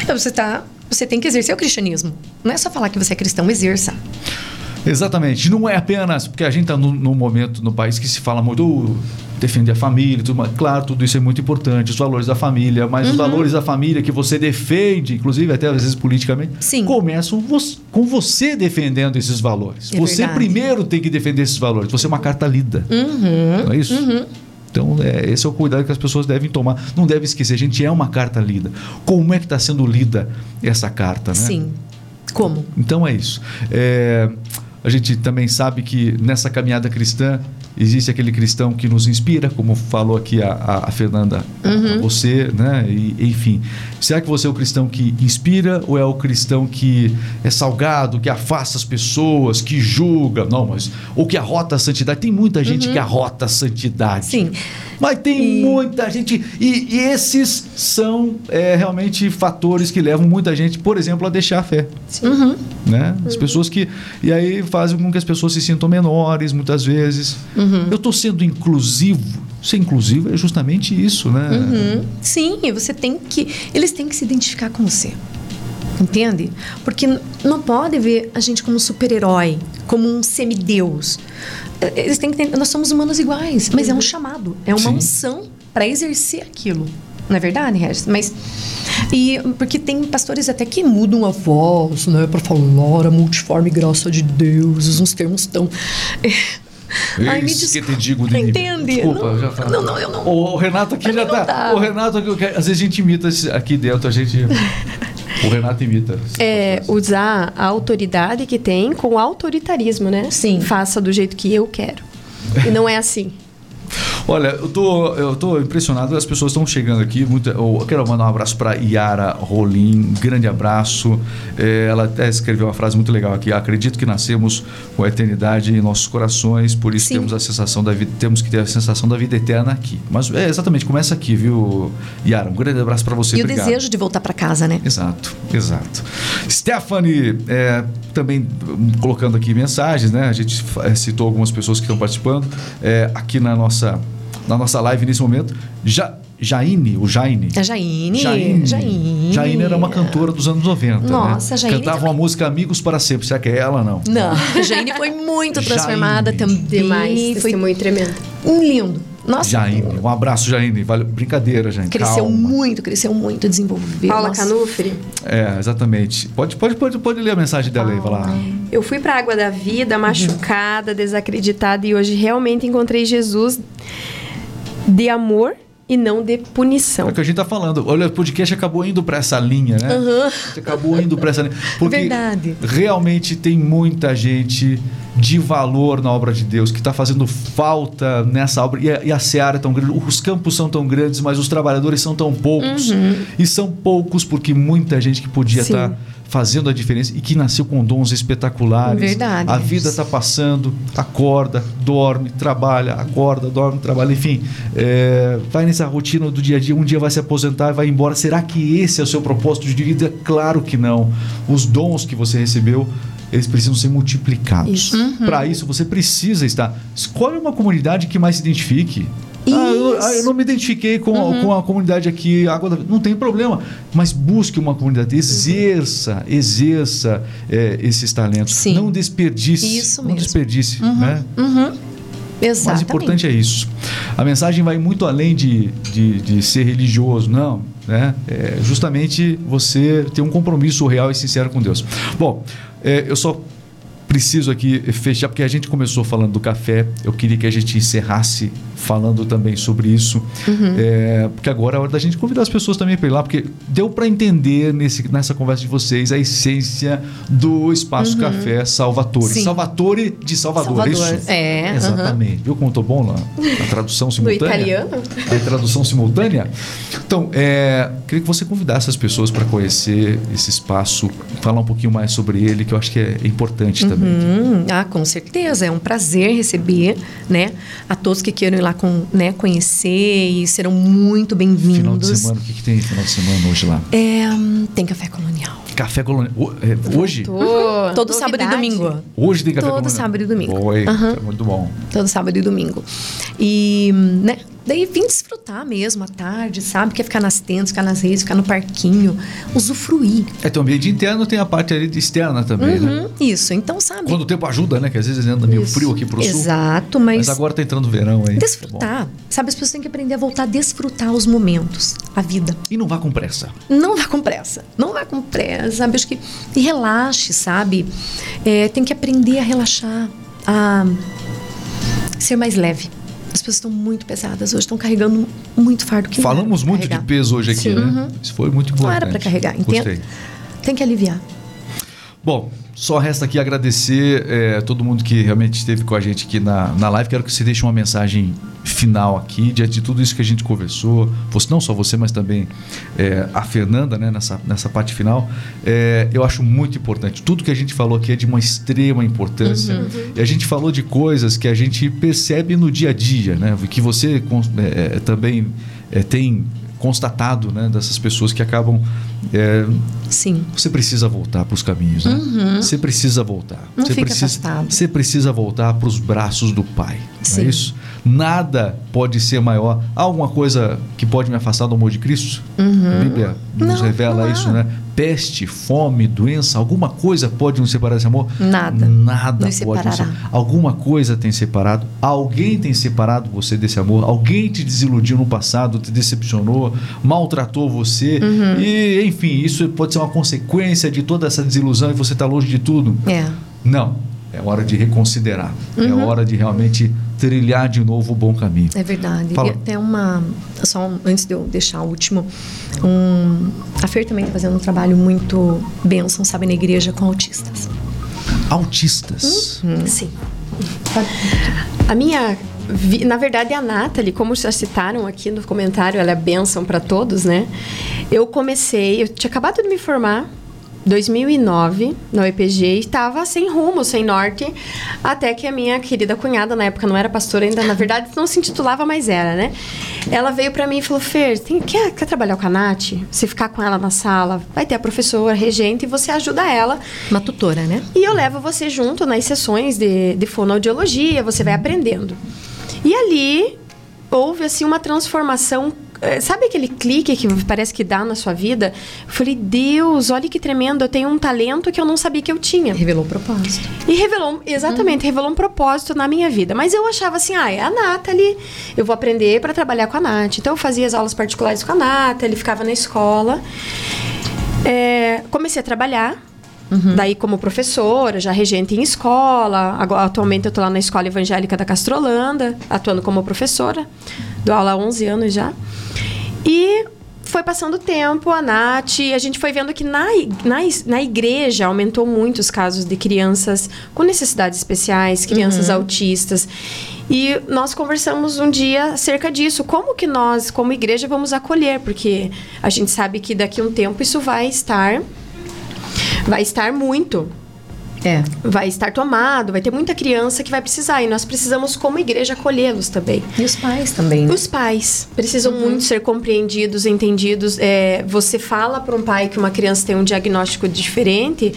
S2: Então você tá. Você tem que exercer o cristianismo. Não é só falar que você é cristão, exerça.
S1: Exatamente. Não é apenas porque a gente está num, momento no país que se fala muito uh, defender a família, tudo mais. Claro, tudo isso é muito importante, os valores da família, mas
S2: Uhum.
S1: os valores da família que você defende, inclusive até às vezes politicamente,
S2: Sim.
S1: começam vo- com você defendendo esses valores.
S2: É
S1: você
S2: verdade.
S1: primeiro tem que defender esses valores. Você é uma carta lida.
S2: Uhum.
S1: Não é isso? Então, é, esse é o cuidado que as pessoas devem tomar. Não deve esquecer, a gente é uma carta lida. Como é que está sendo lida essa carta, né?
S2: Sim. Como?
S1: Então é isso. É, a gente também sabe que nessa caminhada cristã existe aquele cristão que nos inspira, como falou aqui a, a- a Fernanda, a- a você, né? E, enfim, será que você é o cristão que inspira ou é o cristão que é salgado, que afasta as pessoas, que julga? Não, mas ou que arrota a santidade? Tem muita gente que arrota a santidade.
S2: Sim.
S1: Mas tem
S2: E-
S1: muita gente. E, e esses são é, realmente fatores que levam muita gente, por exemplo, a deixar a fé.
S2: Uhum.
S1: Né? As pessoas que. E aí fazem com que as pessoas se sintam menores, muitas vezes.
S2: Uhum.
S1: Eu estou sendo inclusivo. Ser inclusivo é justamente isso, né?
S2: Uhum. Sim, e você tem que. Eles têm que se identificar com você. Entende? Porque não pode ver a gente como um super-herói, como um semideus. Eh, Eles têm que entender, nós somos humanos iguais, mas é um chamado, é uma
S1: Sim.
S2: unção para exercer aquilo. Não é verdade, Regis? Mas. E porque tem pastores até que mudam a voz, né, para falar a multiforme graça de Deus, uns termos tão. Me
S1: Eis que te digo de
S2: Entende?
S1: Desculpa,
S2: Não,
S1: já falo.
S2: não, não, eu não-
S1: O, Renato aqui já tá.
S2: dá.
S1: O Renato, aqui, às vezes a gente imita aqui dentro, a gente. o Renato imita.
S3: É usar a autoridade que tem com autoritarismo, né?
S2: Sim.
S3: Faça do jeito que eu quero. E não é assim.
S1: Olha, eu tô, eu tô impressionado, as pessoas estão chegando aqui. Muito, eu quero mandar um abraço para Yara Rolim, grande abraço. É, ela até escreveu uma frase muito legal aqui. Acredito que nascemos com a eternidade em nossos corações, por isso
S2: Sim.
S1: temos a sensação da vida, temos que ter a sensação da vida eterna aqui. Mas é exatamente, começa aqui, viu, Yara? Um grande abraço para você.
S2: E o
S1: obrigado.
S2: desejo de voltar para casa, né?
S1: Exato, exato. Stephanie, é, também hum, colocando aqui mensagens, né? A gente é, citou algumas pessoas que estão participando é, aqui na nossa, na nossa live nesse momento. Ja, Jaine, o Jaine.
S2: A Jaine.
S1: Jaine.
S2: Jaine.
S1: Jaine era uma cantora dos anos 90.
S2: Nossa,
S1: né?
S2: Jaine
S1: Cantava
S2: também.
S1: uma música Amigos para Sempre. Será que é ela não?
S2: Não, a Jaine foi muito transformada
S1: Jaine.
S2: também.
S3: Demais.
S2: Foi
S3: Testemunho tremendo.
S2: um lindo. Nossa,
S1: Jaine. Um abraço, Jaine. Valeu. Brincadeira, Jaine.
S2: cresceu
S1: Calma.
S2: muito, cresceu muito, desenvolveu.
S3: Paula
S2: Nossa.
S3: Canufri.
S1: É, exatamente. Pode, pode, pode, pode ler a mensagem dela aí, vai lá.
S3: Eu fui pra água da vida, machucada, desacreditada e hoje realmente encontrei Jesus de amor e não de punição.
S1: É o que a gente tá falando. Olha, o podcast acabou indo para essa linha, né? Gente acabou indo para essa linha. Porque
S2: Verdade.
S1: realmente tem muita gente de valor na obra de Deus que está fazendo falta nessa obra. E a, e a seara é tão grande, os campos são tão grandes, mas os trabalhadores são tão poucos. E são poucos porque muita gente que podia estar fazendo a diferença e que nasceu com dons espetaculares.
S2: Verdade.
S1: A vida está passando, acorda, dorme, trabalha, acorda, dorme, trabalha, enfim, é, vai nessa rotina do dia a dia, um dia vai se aposentar e vai embora. Será que esse é o seu propósito de vida? Claro que não. Os dons que você recebeu, eles precisam ser multiplicados.
S3: Isso.
S1: Para isso, você precisa estar. Escolhe uma comunidade que mais se identifique. Ah, eu, ah, eu não me identifiquei com, com a comunidade aqui, Água da Vida. Não tem problema, mas busque uma comunidade, exerça, exerça é, esses talentos.
S2: Sim.
S1: Não desperdice.
S2: Isso
S1: não
S2: mesmo.
S1: desperdice. Né?
S2: Uhum.
S1: O
S2: Exatamente.
S1: mais importante é isso. A mensagem vai muito além de, de, de ser religioso, não. Né? É justamente você ter um compromisso real e sincero com Deus. Bom, é, eu só preciso aqui fechar, porque a gente começou falando do café, eu queria que a gente encerrasse falando também sobre isso, É, porque agora é hora da gente convidar as pessoas também para ir lá, porque deu para entender nesse, nessa conversa de vocês a essência do Espaço Café Salvatore.
S2: Sim.
S1: Salvatore de Salvador,
S2: Salvador,
S1: isso?
S2: é.
S1: Exatamente. Viu como tô bom lá? A tradução
S3: Do
S1: simultânea?
S3: italiano?
S1: A tradução simultânea? Então, é, queria que você convidasse as pessoas para conhecer esse espaço, falar um pouquinho mais sobre ele, que eu acho que é importante também.
S2: Hum, ah, com certeza. É um prazer receber, né? A todos que queiram ir lá com, né, conhecer e serão muito
S1: Final de
S2: bem-vindos.
S1: semana, o que, que tem final de semana hoje lá?
S2: É, hum, tem café colonial.
S1: Café colonial. É, Hoje?
S2: Todo sábado e
S3: Novidade.
S2: domingo.
S1: Hoje tem café
S2: Todo
S1: colonial.
S2: sábado e domingo.
S1: Oi,
S2: Aham.
S1: é muito bom.
S2: Todo sábado e domingo. E, né? Daí vim desfrutar mesmo à tarde, sabe? Quer ficar nas tendas, ficar nas redes, ficar no parquinho, usufruir.
S1: É, tem o ambiente interno, tem a parte ali de externa também, né?
S2: Uhum, isso. Então, sabe?
S1: Quando o tempo ajuda, né? Que às vezes anda meio
S3: Isso.
S1: frio aqui pro sul.
S2: Exato,
S1: Mas
S2: mas,
S1: agora tá entrando o verão aí. Tá bom.
S2: desfrutar. Sabe, as pessoas têm que aprender a voltar a desfrutar os momentos, a vida.
S1: E não vá com pressa.
S2: Não vá com pressa. Não vá com pressa, sabe? Acho que e relaxe, sabe? É, tem que aprender a relaxar, a ser mais leve. As pessoas estão muito pesadas hoje, estão carregando muito fardo que
S1: Falamos muito de
S2: carregar.
S1: peso hoje aqui,
S2: Sim.
S1: né?
S2: Uhum.
S1: Isso foi muito importante.
S2: Não era para carregar, entende? Tem que aliviar.
S1: Bom, só resta aqui agradecer é, todo mundo que realmente esteve com a gente aqui na, na live. Quero que você deixe uma mensagem final aqui, diante de tudo isso que a gente conversou. Você, não só você, mas também é, a Fernanda, né, nessa, nessa parte final. É, eu acho muito importante. Tudo que a gente falou aqui é de uma extrema importância. E a gente falou de coisas que a gente percebe no dia a dia, né? Que você é, é, também é, tem constatado, né? Dessas pessoas que acabam é,
S2: Sim.
S1: você precisa voltar para os caminhos, né? Você precisa voltar.
S2: Uhum. Não
S1: você
S2: fica
S1: precisa,
S2: afastado.
S1: Você precisa voltar para os braços do Pai. É
S2: Sim.
S1: isso? Nada pode ser maior. Há alguma coisa que pode me afastar do amor de Cristo? A Bíblia nos
S2: Uhum. Não,
S1: revela
S2: não
S1: isso, né? Peste, fome, doença, alguma coisa pode nos separar desse amor?
S2: Nada.
S1: Nada
S2: Nos
S1: pode nos
S2: separará.
S1: separar. Alguma coisa tem separado. Alguém tem separado você desse amor. Alguém te desiludiu no passado, te decepcionou, maltratou você.
S2: Uhum.
S1: E, enfim, isso pode ser uma consequência de toda essa desilusão e você está longe de tudo.
S2: É.
S1: Não. É hora de reconsiderar. É
S2: Uhum.
S1: hora de realmente trilhar de novo o bom caminho.
S2: É verdade.
S1: Fala.
S2: E até uma. Só antes de eu deixar o último. Um, a Fer também está fazendo um trabalho muito bênção, sabe, na igreja com autistas.
S1: Autistas.
S2: Hum.
S3: Sim. A minha vi, na verdade, a Nathalie, como já citaram aqui no comentário, ela é bênção para todos, né? Eu comecei, eu tinha acabado de me formar, 2009, na UEPG, estava sem rumo, sem norte, até que a minha querida cunhada, na época não era pastora ainda, na verdade não se intitulava, mas era, né? Ela veio para mim e falou: Fer, tem, quer, quer trabalhar com a Nath? Você ficar com ela na sala, vai ter a professora, a regente, e você ajuda ela.
S2: Uma tutora, né?
S3: E eu levo você junto nas sessões de, de fonoaudiologia, você vai aprendendo. E ali houve assim uma transformação é, sabe aquele clique que parece que dá na sua vida? Eu falei, Deus, olha que tremendo, eu tenho um talento que eu não sabia que eu tinha.
S2: Revelou um propósito.
S3: E revelou, exatamente, uhum. revelou um propósito na minha vida. Mas eu achava assim, ah, é a Nathalie, eu vou aprender para trabalhar com a Nath. Então eu fazia as aulas particulares com a Nathalie, ficava na escola. É, comecei a trabalhar Uhum. Daí, como professora, já regente em escola. Agora, atualmente, eu estou lá na Escola Evangélica da Castrolanda, atuando como professora. Dou aula há 11 anos já. E foi passando o tempo, a Nath, a gente foi vendo que na, na, na igreja aumentou muito os casos de crianças com necessidades especiais, crianças uhum. autistas. E nós conversamos um dia acerca disso. Como que nós, como igreja, vamos acolher? Porque a gente sabe que daqui a um tempo isso vai estar vai estar muito.
S2: É.
S3: Vai estar tomado, vai ter muita criança que vai precisar. E nós precisamos, como igreja, acolhê-los também.
S2: E os pais também.
S3: Né? Os pais precisam uhum. muito ser compreendidos, entendidos. É, você fala para um pai que uma criança tem um diagnóstico diferente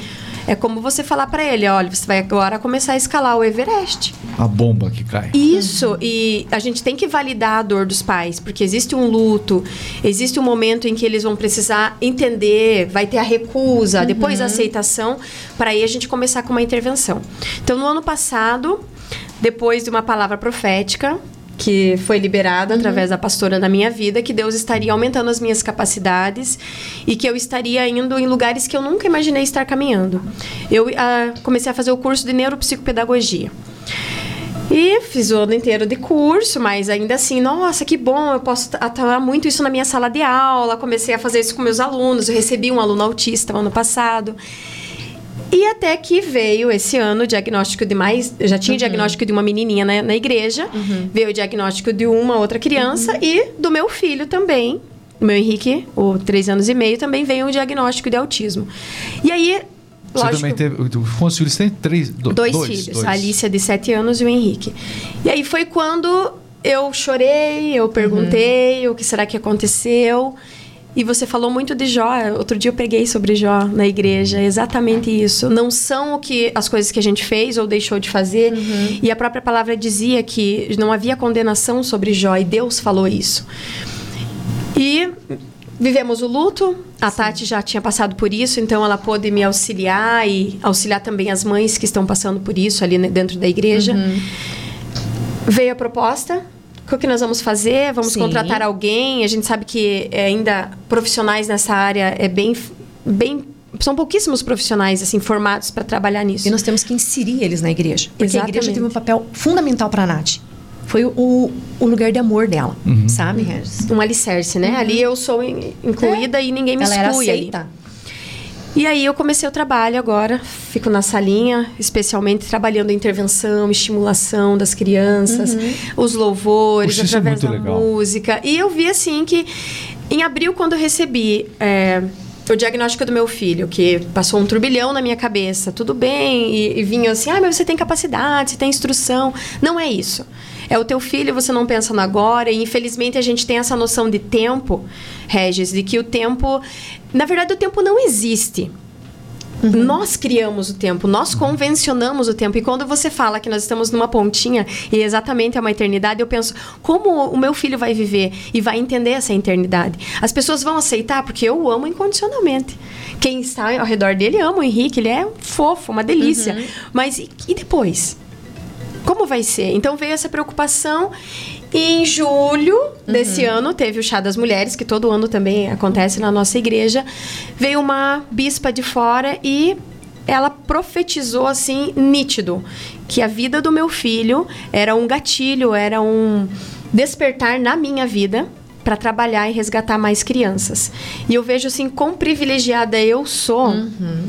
S3: é como você falar para ele, olha, você vai agora começar a escalar o Everest.
S1: A bomba que cai.
S3: Isso, e a gente tem que validar a dor dos pais, porque existe um luto, existe um momento em que eles vão precisar entender, vai ter a recusa, uhum. depois a aceitação, para aí a gente começar com uma intervenção. Então, no ano passado, depois de uma palavra profética, que foi liberada uhum. através da pastora na minha vida, que Deus estaria aumentando as minhas capacidades e que eu estaria indo em lugares que eu nunca imaginei estar caminhando. Eu uh, comecei a fazer o curso de neuropsicopedagogia. E fiz o ano inteiro de curso, mas ainda assim, nossa, que bom, eu posso atuar muito isso na minha sala de aula. Comecei a fazer isso com meus alunos. Eu recebi um aluno autista no ano passado. E até que veio esse ano o diagnóstico de mais. Já tinha uhum. diagnóstico de uma menininha na, na igreja, uhum. veio o diagnóstico de uma outra criança uhum. e do meu filho também. O meu Henrique, o três anos e meio, também veio o diagnóstico de autismo. E aí.
S1: Você lógico, também teve. Quantos filhos tem? Três?
S3: Do, dois, dois, filhos. Dois. A Alicia, de sete anos, e o Henrique. E aí foi quando eu chorei, eu perguntei uhum. o que será que aconteceu. E você falou muito de Jó. Outro dia eu preguei sobre Jó na igreja. Exatamente isso. Não são o que as coisas que a gente fez ou deixou de fazer. Uhum. E a própria palavra dizia que não havia condenação sobre Jó. E Deus falou isso. E vivemos o luto. A Sim. Tati já tinha passado por isso, então ela pôde me auxiliar e auxiliar também as mães que estão passando por isso ali dentro da igreja. Uhum. Veio a proposta o que nós vamos fazer? Vamos Sim. contratar alguém? A gente sabe que é, ainda profissionais nessa área é bem, bem são pouquíssimos profissionais assim formados para trabalhar nisso.
S2: E nós temos que inserir eles na igreja. Porque Exatamente. a igreja teve um papel fundamental para a Nath. Foi o, o lugar de amor dela, uhum. sabe?
S3: Um alicerce, né? Uhum. Ali eu sou incluída é. e ninguém me Ela exclui
S2: era aceita.
S3: ali. E aí eu comecei o trabalho agora, fico na salinha, especialmente trabalhando a intervenção, estimulação das crianças, uhum. os louvores, Puxa, é através é da legal. música. E eu vi assim que em abril, quando eu recebi. É, o diagnóstico do meu filho, que passou um turbilhão na minha cabeça, tudo bem, e, e vinha assim, ah, mas você tem capacidade, você tem instrução. Não é isso. É o teu filho, você não pensa no agora, e infelizmente a gente tem essa noção de tempo, Regis, de que o tempo. Na verdade, o tempo não existe. Uhum. Nós criamos o tempo, nós convencionamos o tempo. E quando você fala que nós estamos numa pontinha e exatamente é uma eternidade, eu penso, como o meu filho vai viver e vai entender essa eternidade? As pessoas vão aceitar porque eu o amo incondicionalmente. Quem está ao redor dele ama o Henrique, ele é fofo, uma delícia. Uhum. Mas e, e depois? Como vai ser? Então veio essa preocupação e em julho uhum. desse ano teve o Chá das Mulheres, que todo ano também acontece na nossa igreja. Veio uma bispa de fora e ela profetizou assim nítido que a vida do meu filho era um gatilho, era um despertar na minha vida para trabalhar e resgatar mais crianças. E eu vejo assim quão privilegiada eu sou
S2: Uhum.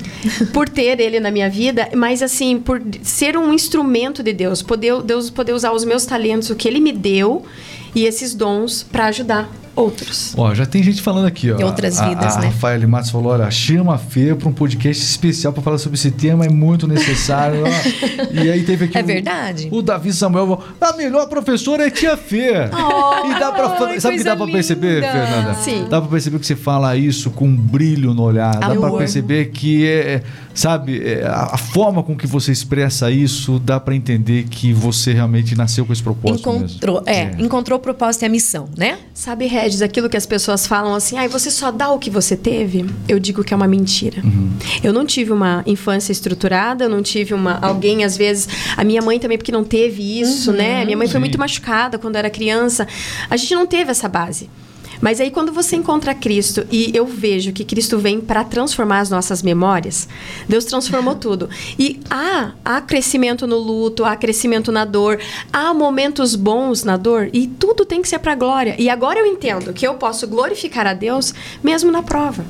S3: por ter ele na minha vida, mas assim, por ser um instrumento de Deus, poder Deus poder usar os meus talentos, o que ele me deu e esses dons para ajudar outros.
S1: Ó, já tem gente falando aqui, ó.
S2: Em outras
S1: A-
S2: vidas,
S1: a,
S2: né?
S1: Rafael Matos falou: olha, chama a Fê para um podcast especial para falar sobre esse tema, é muito necessário. e aí teve aqui
S2: É
S1: o-
S2: verdade.
S1: O, Davi Samuel falou: a melhor professora é tia Fê. e dá pra, sabe o que dá pra perceber. Fernanda?
S3: Sim.
S1: Dá pra perceber que você fala isso com um brilho no olhar. Dá
S2: amo.
S1: perceber que é, sabe, é, a, a forma com que você expressa isso, dá pra entender que você realmente nasceu com esse propósito
S2: Encontrou,
S1: mesmo.
S2: é, encontrou o propósito e a missão, né?
S3: Sabe, Aquilo que as pessoas falam assim, ai, você só dá o que você teve? Eu digo que é uma mentira. Eu não tive uma infância estruturada, eu não tive uma. Alguém, às vezes. A minha mãe também, porque não teve isso, né? Minha mãe foi
S1: Sim.
S3: muito machucada quando era criança. A gente não teve essa base. Mas aí quando você encontra Cristo e eu vejo que Cristo vem para transformar as nossas memórias, Deus transformou tudo. E há, há crescimento no luto, há crescimento na dor, há momentos bons na dor e tudo tem que ser para glória. E agora eu entendo que eu posso glorificar a Deus mesmo na prova.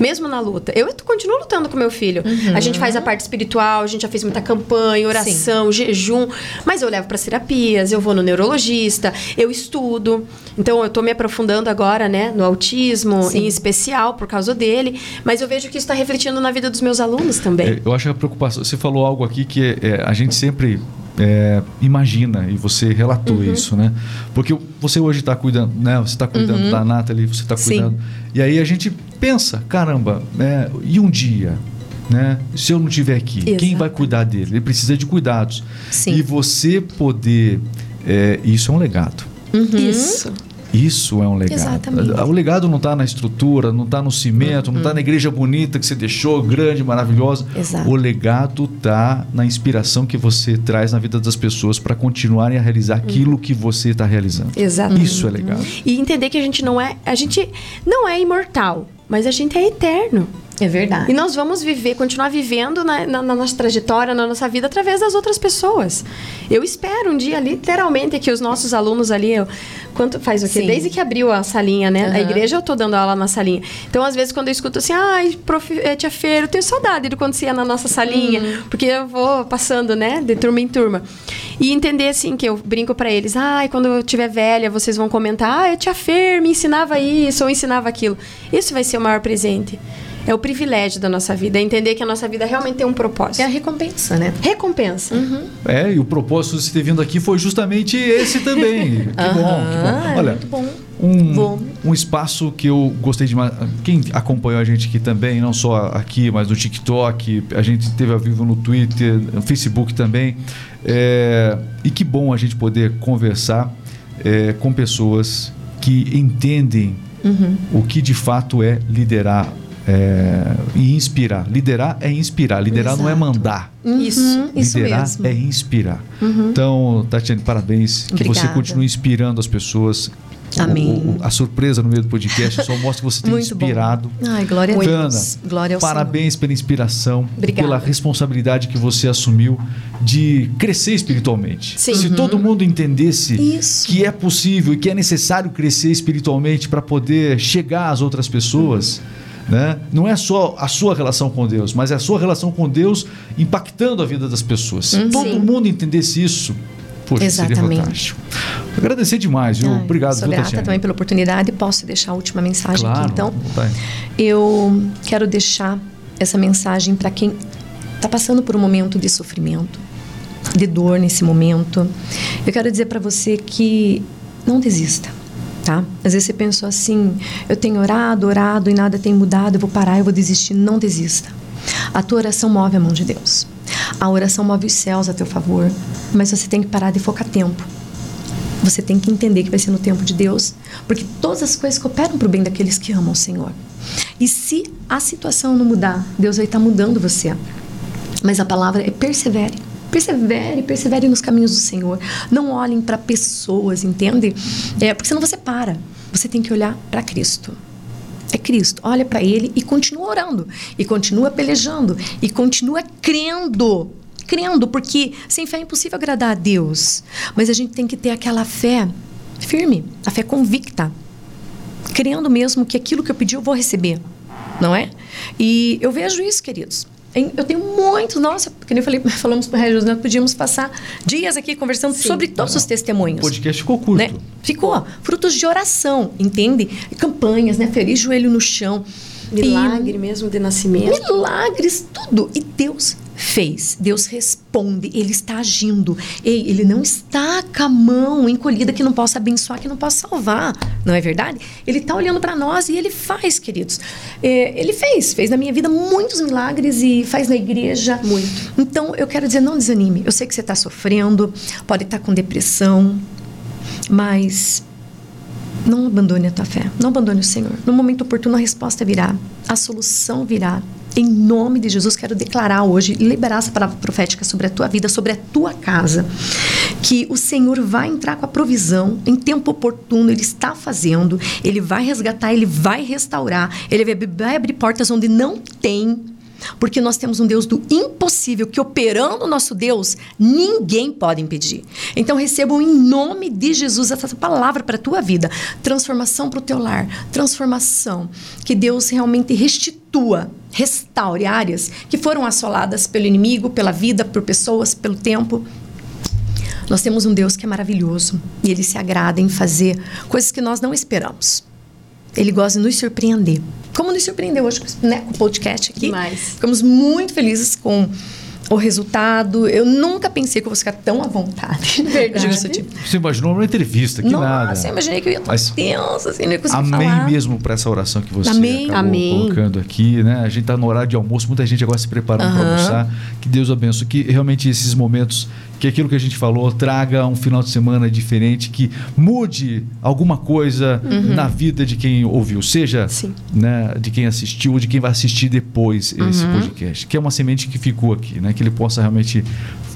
S3: Mesmo na luta. Eu continuo lutando com meu filho. A gente faz a parte espiritual, a gente já fez muita campanha, oração, jejum. Mas eu levo para terapias, eu vou no neurologista, eu estudo. Então, eu tô me aprofundando agora, né, no autismo,
S2: Sim.
S3: em especial por causa dele. Mas eu vejo que isso está refletindo na vida dos meus alunos também.
S1: É, eu acho que a preocupação. Você falou algo aqui que é, a gente sempre é, imagina e você relatou
S2: Uhum.
S1: isso, né? Porque você hoje está cuidando, né? Você está cuidando da Nathalie, você está
S2: Uhum. Sim.
S1: cuidando. E aí a gente pensa, caramba, né? E um dia, né? Se eu não estiver aqui, quem
S3: Exato.
S1: vai cuidar dele? Ele precisa de cuidados.
S2: Sim.
S1: E você poder, é, isso é um legado.
S3: Isso.
S1: Isso é um legado.
S2: Exatamente.
S1: O legado não está na estrutura, não está no cimento, não está na igreja bonita que você deixou, grande, maravilhosa.
S2: Exato.
S1: O legado está na inspiração que você traz na vida das pessoas para continuarem a realizar aquilo que você está realizando.
S3: Exatamente.
S1: Isso é legado.
S3: E entender que a gente não é. A gente não é imortal, mas a gente é eterno.
S2: É verdade.
S3: E nós vamos viver, continuar vivendo na, na- na nossa trajetória, na nossa vida, através das outras pessoas. Eu espero um dia, literalmente, que os nossos alunos ali. eu- quanto faz o quê?
S2: Sim.
S3: Desde que abriu a salinha, né? A
S2: Aham.
S3: igreja eu tô dando aula na salinha. Então, às vezes, quando eu escuto assim, ai, prof, eh, tia Feira, eu tenho saudade de quando você ia na nossa salinha,
S2: Uhum.
S3: porque eu vou passando, né, de turma em turma. E entender, assim, que eu brinco pra eles, ai, quando eu tiver velha, vocês vão comentar, ai, a tia Fer me ensinava isso ou ensinava aquilo. Isso vai ser o maior presente. É o privilégio da nossa vida, é entender que a nossa vida realmente tem um propósito.
S2: É a recompensa, né?
S3: Recompensa.
S1: É, e o propósito de você ter vindo aqui foi justamente esse também. Que bom, que bom.
S2: é
S1: Olha,
S2: muito bom.
S1: um,
S2: Bom.
S1: um espaço que eu gostei demais. Quem acompanhou a gente aqui também, não só aqui, mas no TikTok, a gente teve ao vivo no Twitter, no Facebook também. É, e que bom a gente poder conversar é, com pessoas que entendem
S2: Uhum.
S1: o que de fato é liderar é, e inspirar. Liderar é inspirar, liderar não é
S2: Exato.
S1: mandar.
S3: Isso.
S2: Uhum, isso
S1: Liderar
S2: mesmo.
S1: é inspirar. Então, Tatiane, parabéns. Que você
S2: Obrigada.
S1: continue inspirando as pessoas.
S2: Amém.
S1: O- o- a surpresa no meio do podcast só mostra que você tem
S2: Muito bom.
S1: inspirado.
S2: Ai, glória a
S1: Fernanda,
S2: Deus. Glória ao
S1: parabéns pela inspiração,
S3: Obrigada.
S1: pela responsabilidade que você assumiu de crescer espiritualmente.
S3: Sim.
S1: Se
S2: Uhum.
S1: todo mundo entendesse
S2: Isso.
S1: que é possível e que é necessário crescer espiritualmente para poder chegar às outras pessoas, né? Não é só a sua relação com Deus, mas é a sua relação com Deus impactando a vida das pessoas. Se todo
S3: Sim.
S1: mundo entendesse isso, poxa,
S2: Exatamente.
S1: Agradecer demais, viu?
S2: Ai,
S1: Obrigado,
S2: Sou grata também pela oportunidade. Posso deixar a última mensagem
S1: Claro,
S2: aqui, então?
S1: tá.
S2: Eu quero deixar essa mensagem para quem está passando por um momento de sofrimento, de dor nesse momento. Eu quero dizer para você que não desista, tá? Às vezes você pensou assim: eu tenho orado, orado e nada tem mudado, eu vou parar, eu vou desistir. Não desista. A tua oração move a mão de Deus. A oração move os céus a teu favor, mas você tem que parar de focar tempo. Você tem que entender que vai ser no tempo de Deus, porque todas as coisas cooperam para o bem daqueles que amam o Senhor. E se a situação não mudar, Deus vai estar mudando você. Mas a palavra é persevere. Persevere, persevere nos caminhos do Senhor. Não olhem para pessoas, entende? É, porque senão você para. Você tem que olhar para Cristo. É Cristo. Olha para Ele e continua orando. E continua pelejando. E continua crendo. Crendo, porque sem fé é impossível agradar a Deus. Mas a gente tem que ter aquela fé firme, a fé convicta. crendo mesmo que aquilo que eu pedi eu vou receber, não é? E eu vejo isso, queridos. Eu tenho muitos, nossa, porque nem eu falei, falamos para o Regis, nós podíamos passar dias aqui conversando sobre todos os
S1: O
S2: testemunhos
S1: podcast ficou curto.
S2: né? Ficou. Frutos de oração, entende? Campanhas, né? Feliz joelho no chão.
S3: Milagre mesmo de nascimento.
S2: Milagres, tudo. E Deus fez. Deus responde. Ele está agindo. Ei, ele não está com a mão encolhida que não possa abençoar, que não possa salvar. Não é verdade? Ele está olhando para nós e ele faz, queridos. É, ele fez. Fez na minha vida muitos milagres e faz na igreja.
S3: Muito.
S2: Então, eu quero dizer, não desanime. Eu sei que você está sofrendo, pode estar com depressão, mas não abandone a tua fé. Não abandone o Senhor. No momento oportuno, a resposta virá. A solução virá. Em nome de Jesus, quero declarar hoje, liberar essa palavra profética sobre a tua vida, sobre a tua casa. Que o Senhor vai entrar com a provisão em tempo oportuno, Ele está fazendo, Ele vai resgatar, Ele vai restaurar, Ele vai- vai abrir portas onde não tem. Porque nós temos um Deus do impossível, que operando o nosso Deus, ninguém pode impedir. Então recebam em nome de Jesus essa palavra para a tua vida. Transformação para o teu lar. Transformação. Que Deus realmente restitua, restaure áreas que foram assoladas pelo inimigo, pela vida, por pessoas, pelo tempo. Nós temos um Deus que é maravilhoso e ele se agrada em fazer coisas que nós não esperamos. Ele gosta de nos surpreender. Como nos surpreendeu hoje né, com o podcast aqui.
S3: Demais.
S2: Ficamos muito felizes com o resultado. Eu nunca pensei que eu fosse ficar tão à vontade.
S3: Verdade.
S2: Tipo,
S1: Você imaginou uma entrevista, que
S2: Nossa,
S1: nada.
S2: eu imaginei que eu ia estar
S1: Mas-
S2: tensa, assim, não ia conseguir
S1: Amém
S2: falar.
S1: mesmo para essa oração que você
S2: Amém.
S1: acabou
S3: Amém.
S1: colocando aqui, né? A gente está no horário de almoço, muita gente agora se preparando para
S2: Aham.
S1: almoçar. Que Deus abençoe, que realmente esses momentos, que aquilo que a gente falou, traga um final de semana diferente, que mude alguma coisa
S2: Uhum.
S1: na vida de quem ouviu, seja
S3: Sim.
S1: né, de quem assistiu ou de quem vai assistir depois esse
S2: Uhum.
S1: podcast. Que é uma semente que ficou aqui, né? Que ele possa realmente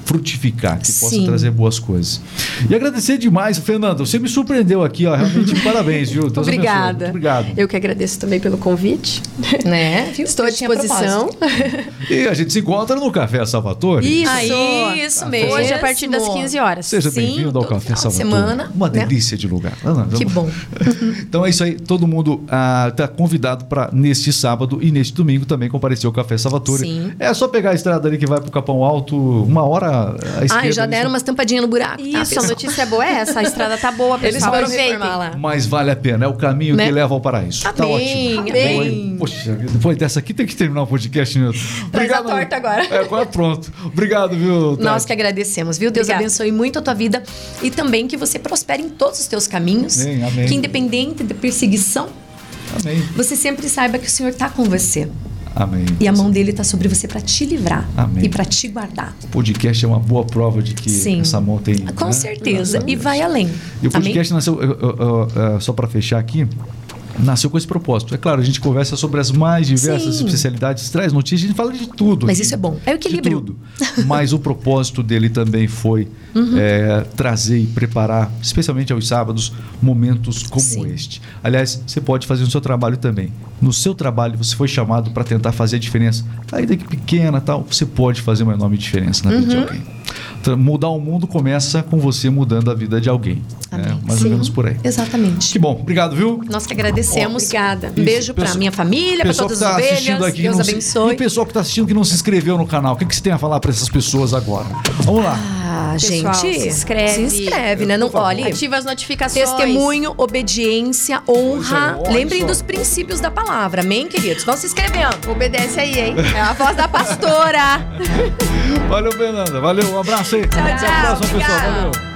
S1: frutificar, que possa
S2: Sim.
S1: trazer boas coisas. E agradecer demais, Fernanda. Você me surpreendeu aqui, ó. Realmente, parabéns, viu? Deus.
S3: Obrigada.
S1: Obrigado.
S3: Eu que agradeço também pelo convite.
S2: Né? Viu?
S3: Estou à disposição.
S1: E a gente se encontra no Café Salvatore.
S3: Isso.
S2: Aí, isso mesmo.
S3: Hoje, a partir das 15 horas.
S1: Seja bem-vindo ao Café Salvatore.
S2: semana,
S1: Uma
S2: né?
S1: delícia de lugar. Ah, não,
S2: Que bom.
S1: Então é isso aí. Todo mundo está convidado para neste sábado e neste domingo também comparecer ao Café Salvatore.
S2: Sim.
S1: É só pegar a estrada ali que vai para o Capão Alto, uma hora à esquerda.
S2: Ai, já deram
S1: só-
S2: umas tampadinhas no buraco. tá,
S3: Isso, a
S2: pessoal?
S3: notícia boa é essa. A estrada tá boa,
S2: Eles
S3: pessoal.
S2: foram
S3: Aproveitem.
S2: reformar lá.
S1: Mas vale a pena, é o caminho
S2: Né?
S1: que leva ao paraíso. Tá
S2: Amém,
S1: ótimo.
S2: amém.
S1: Boa, hein? Poxa, depois dessa aqui tem que terminar o podcast. Meu.
S3: Traz a torta agora.
S1: É, agora pronto. Obrigado, viu?
S2: Nós
S1: Tati?
S2: que agradecemos, viu? Deus
S3: Obrigada.
S2: abençoe muito a tua vida e também que você prospere em todos os teus caminhos.
S1: Amém, amém.
S2: Que independente da perseguição,
S1: Amém.
S2: você sempre saiba que o Senhor está com você.
S1: Amém.
S2: E a mão dele está sobre você para te livrar
S1: Amém.
S2: e para te guardar.
S1: O podcast é uma boa prova de que
S2: Sim.
S1: essa mão tem.
S2: Com
S1: né?
S2: certeza. E vai além.
S1: E o
S2: Amém?
S1: podcast nasceu, eu- eu- eu- eu- só para fechar aqui, nasceu com esse propósito. É claro, a gente conversa sobre as mais diversas
S2: Sim.
S1: especialidades, traz notícias, a gente fala de tudo.
S2: Mas isso é bom. É o equilíbrio.
S1: De tudo. Mas o propósito dele também foi
S2: Uhum.
S1: é, trazer e preparar, especialmente aos sábados, momentos como
S2: Sim.
S1: este. Aliás, você pode fazer no seu trabalho também. No seu trabalho, você foi chamado para tentar fazer a diferença, ainda que pequena tal, você pode fazer uma enorme diferença na vida de
S2: Uhum.
S1: alguém. Então, mudar o mundo começa com você mudando a vida de alguém. né? Mais
S2: Sim.
S1: ou menos por aí.
S2: Exatamente.
S1: Que bom, obrigado, viu?
S2: Nós que agradecemos.
S3: Obrigada.
S2: Um beijo para minha família, para todas
S1: que
S2: as
S1: tá
S2: ovelhas.
S1: assistindo aqui,
S2: Deus
S1: não se-
S2: abençoe.
S1: E o pessoal que está assistindo que não se inscreveu no canal, o que, que você tem a falar para essas pessoas agora? Vamos lá.
S2: Ah,
S3: Pessoal,
S2: gente.
S3: se inscreve.
S2: Se inscreve, né? Não, olha.
S3: Ativa as notificações.
S2: Testemunho, obediência, honra.
S1: Pois é,
S2: Lembrem
S1: só.
S2: dos princípios da palavra. Amém, queridos? Vão se inscrevendo.
S3: Obedece aí, hein? É a voz da pastora.
S1: Valeu, Fernanda. Valeu, um abraço aí.
S3: Tchau,
S1: Até a
S3: tchau.
S1: próxima, pessoal. Valeu.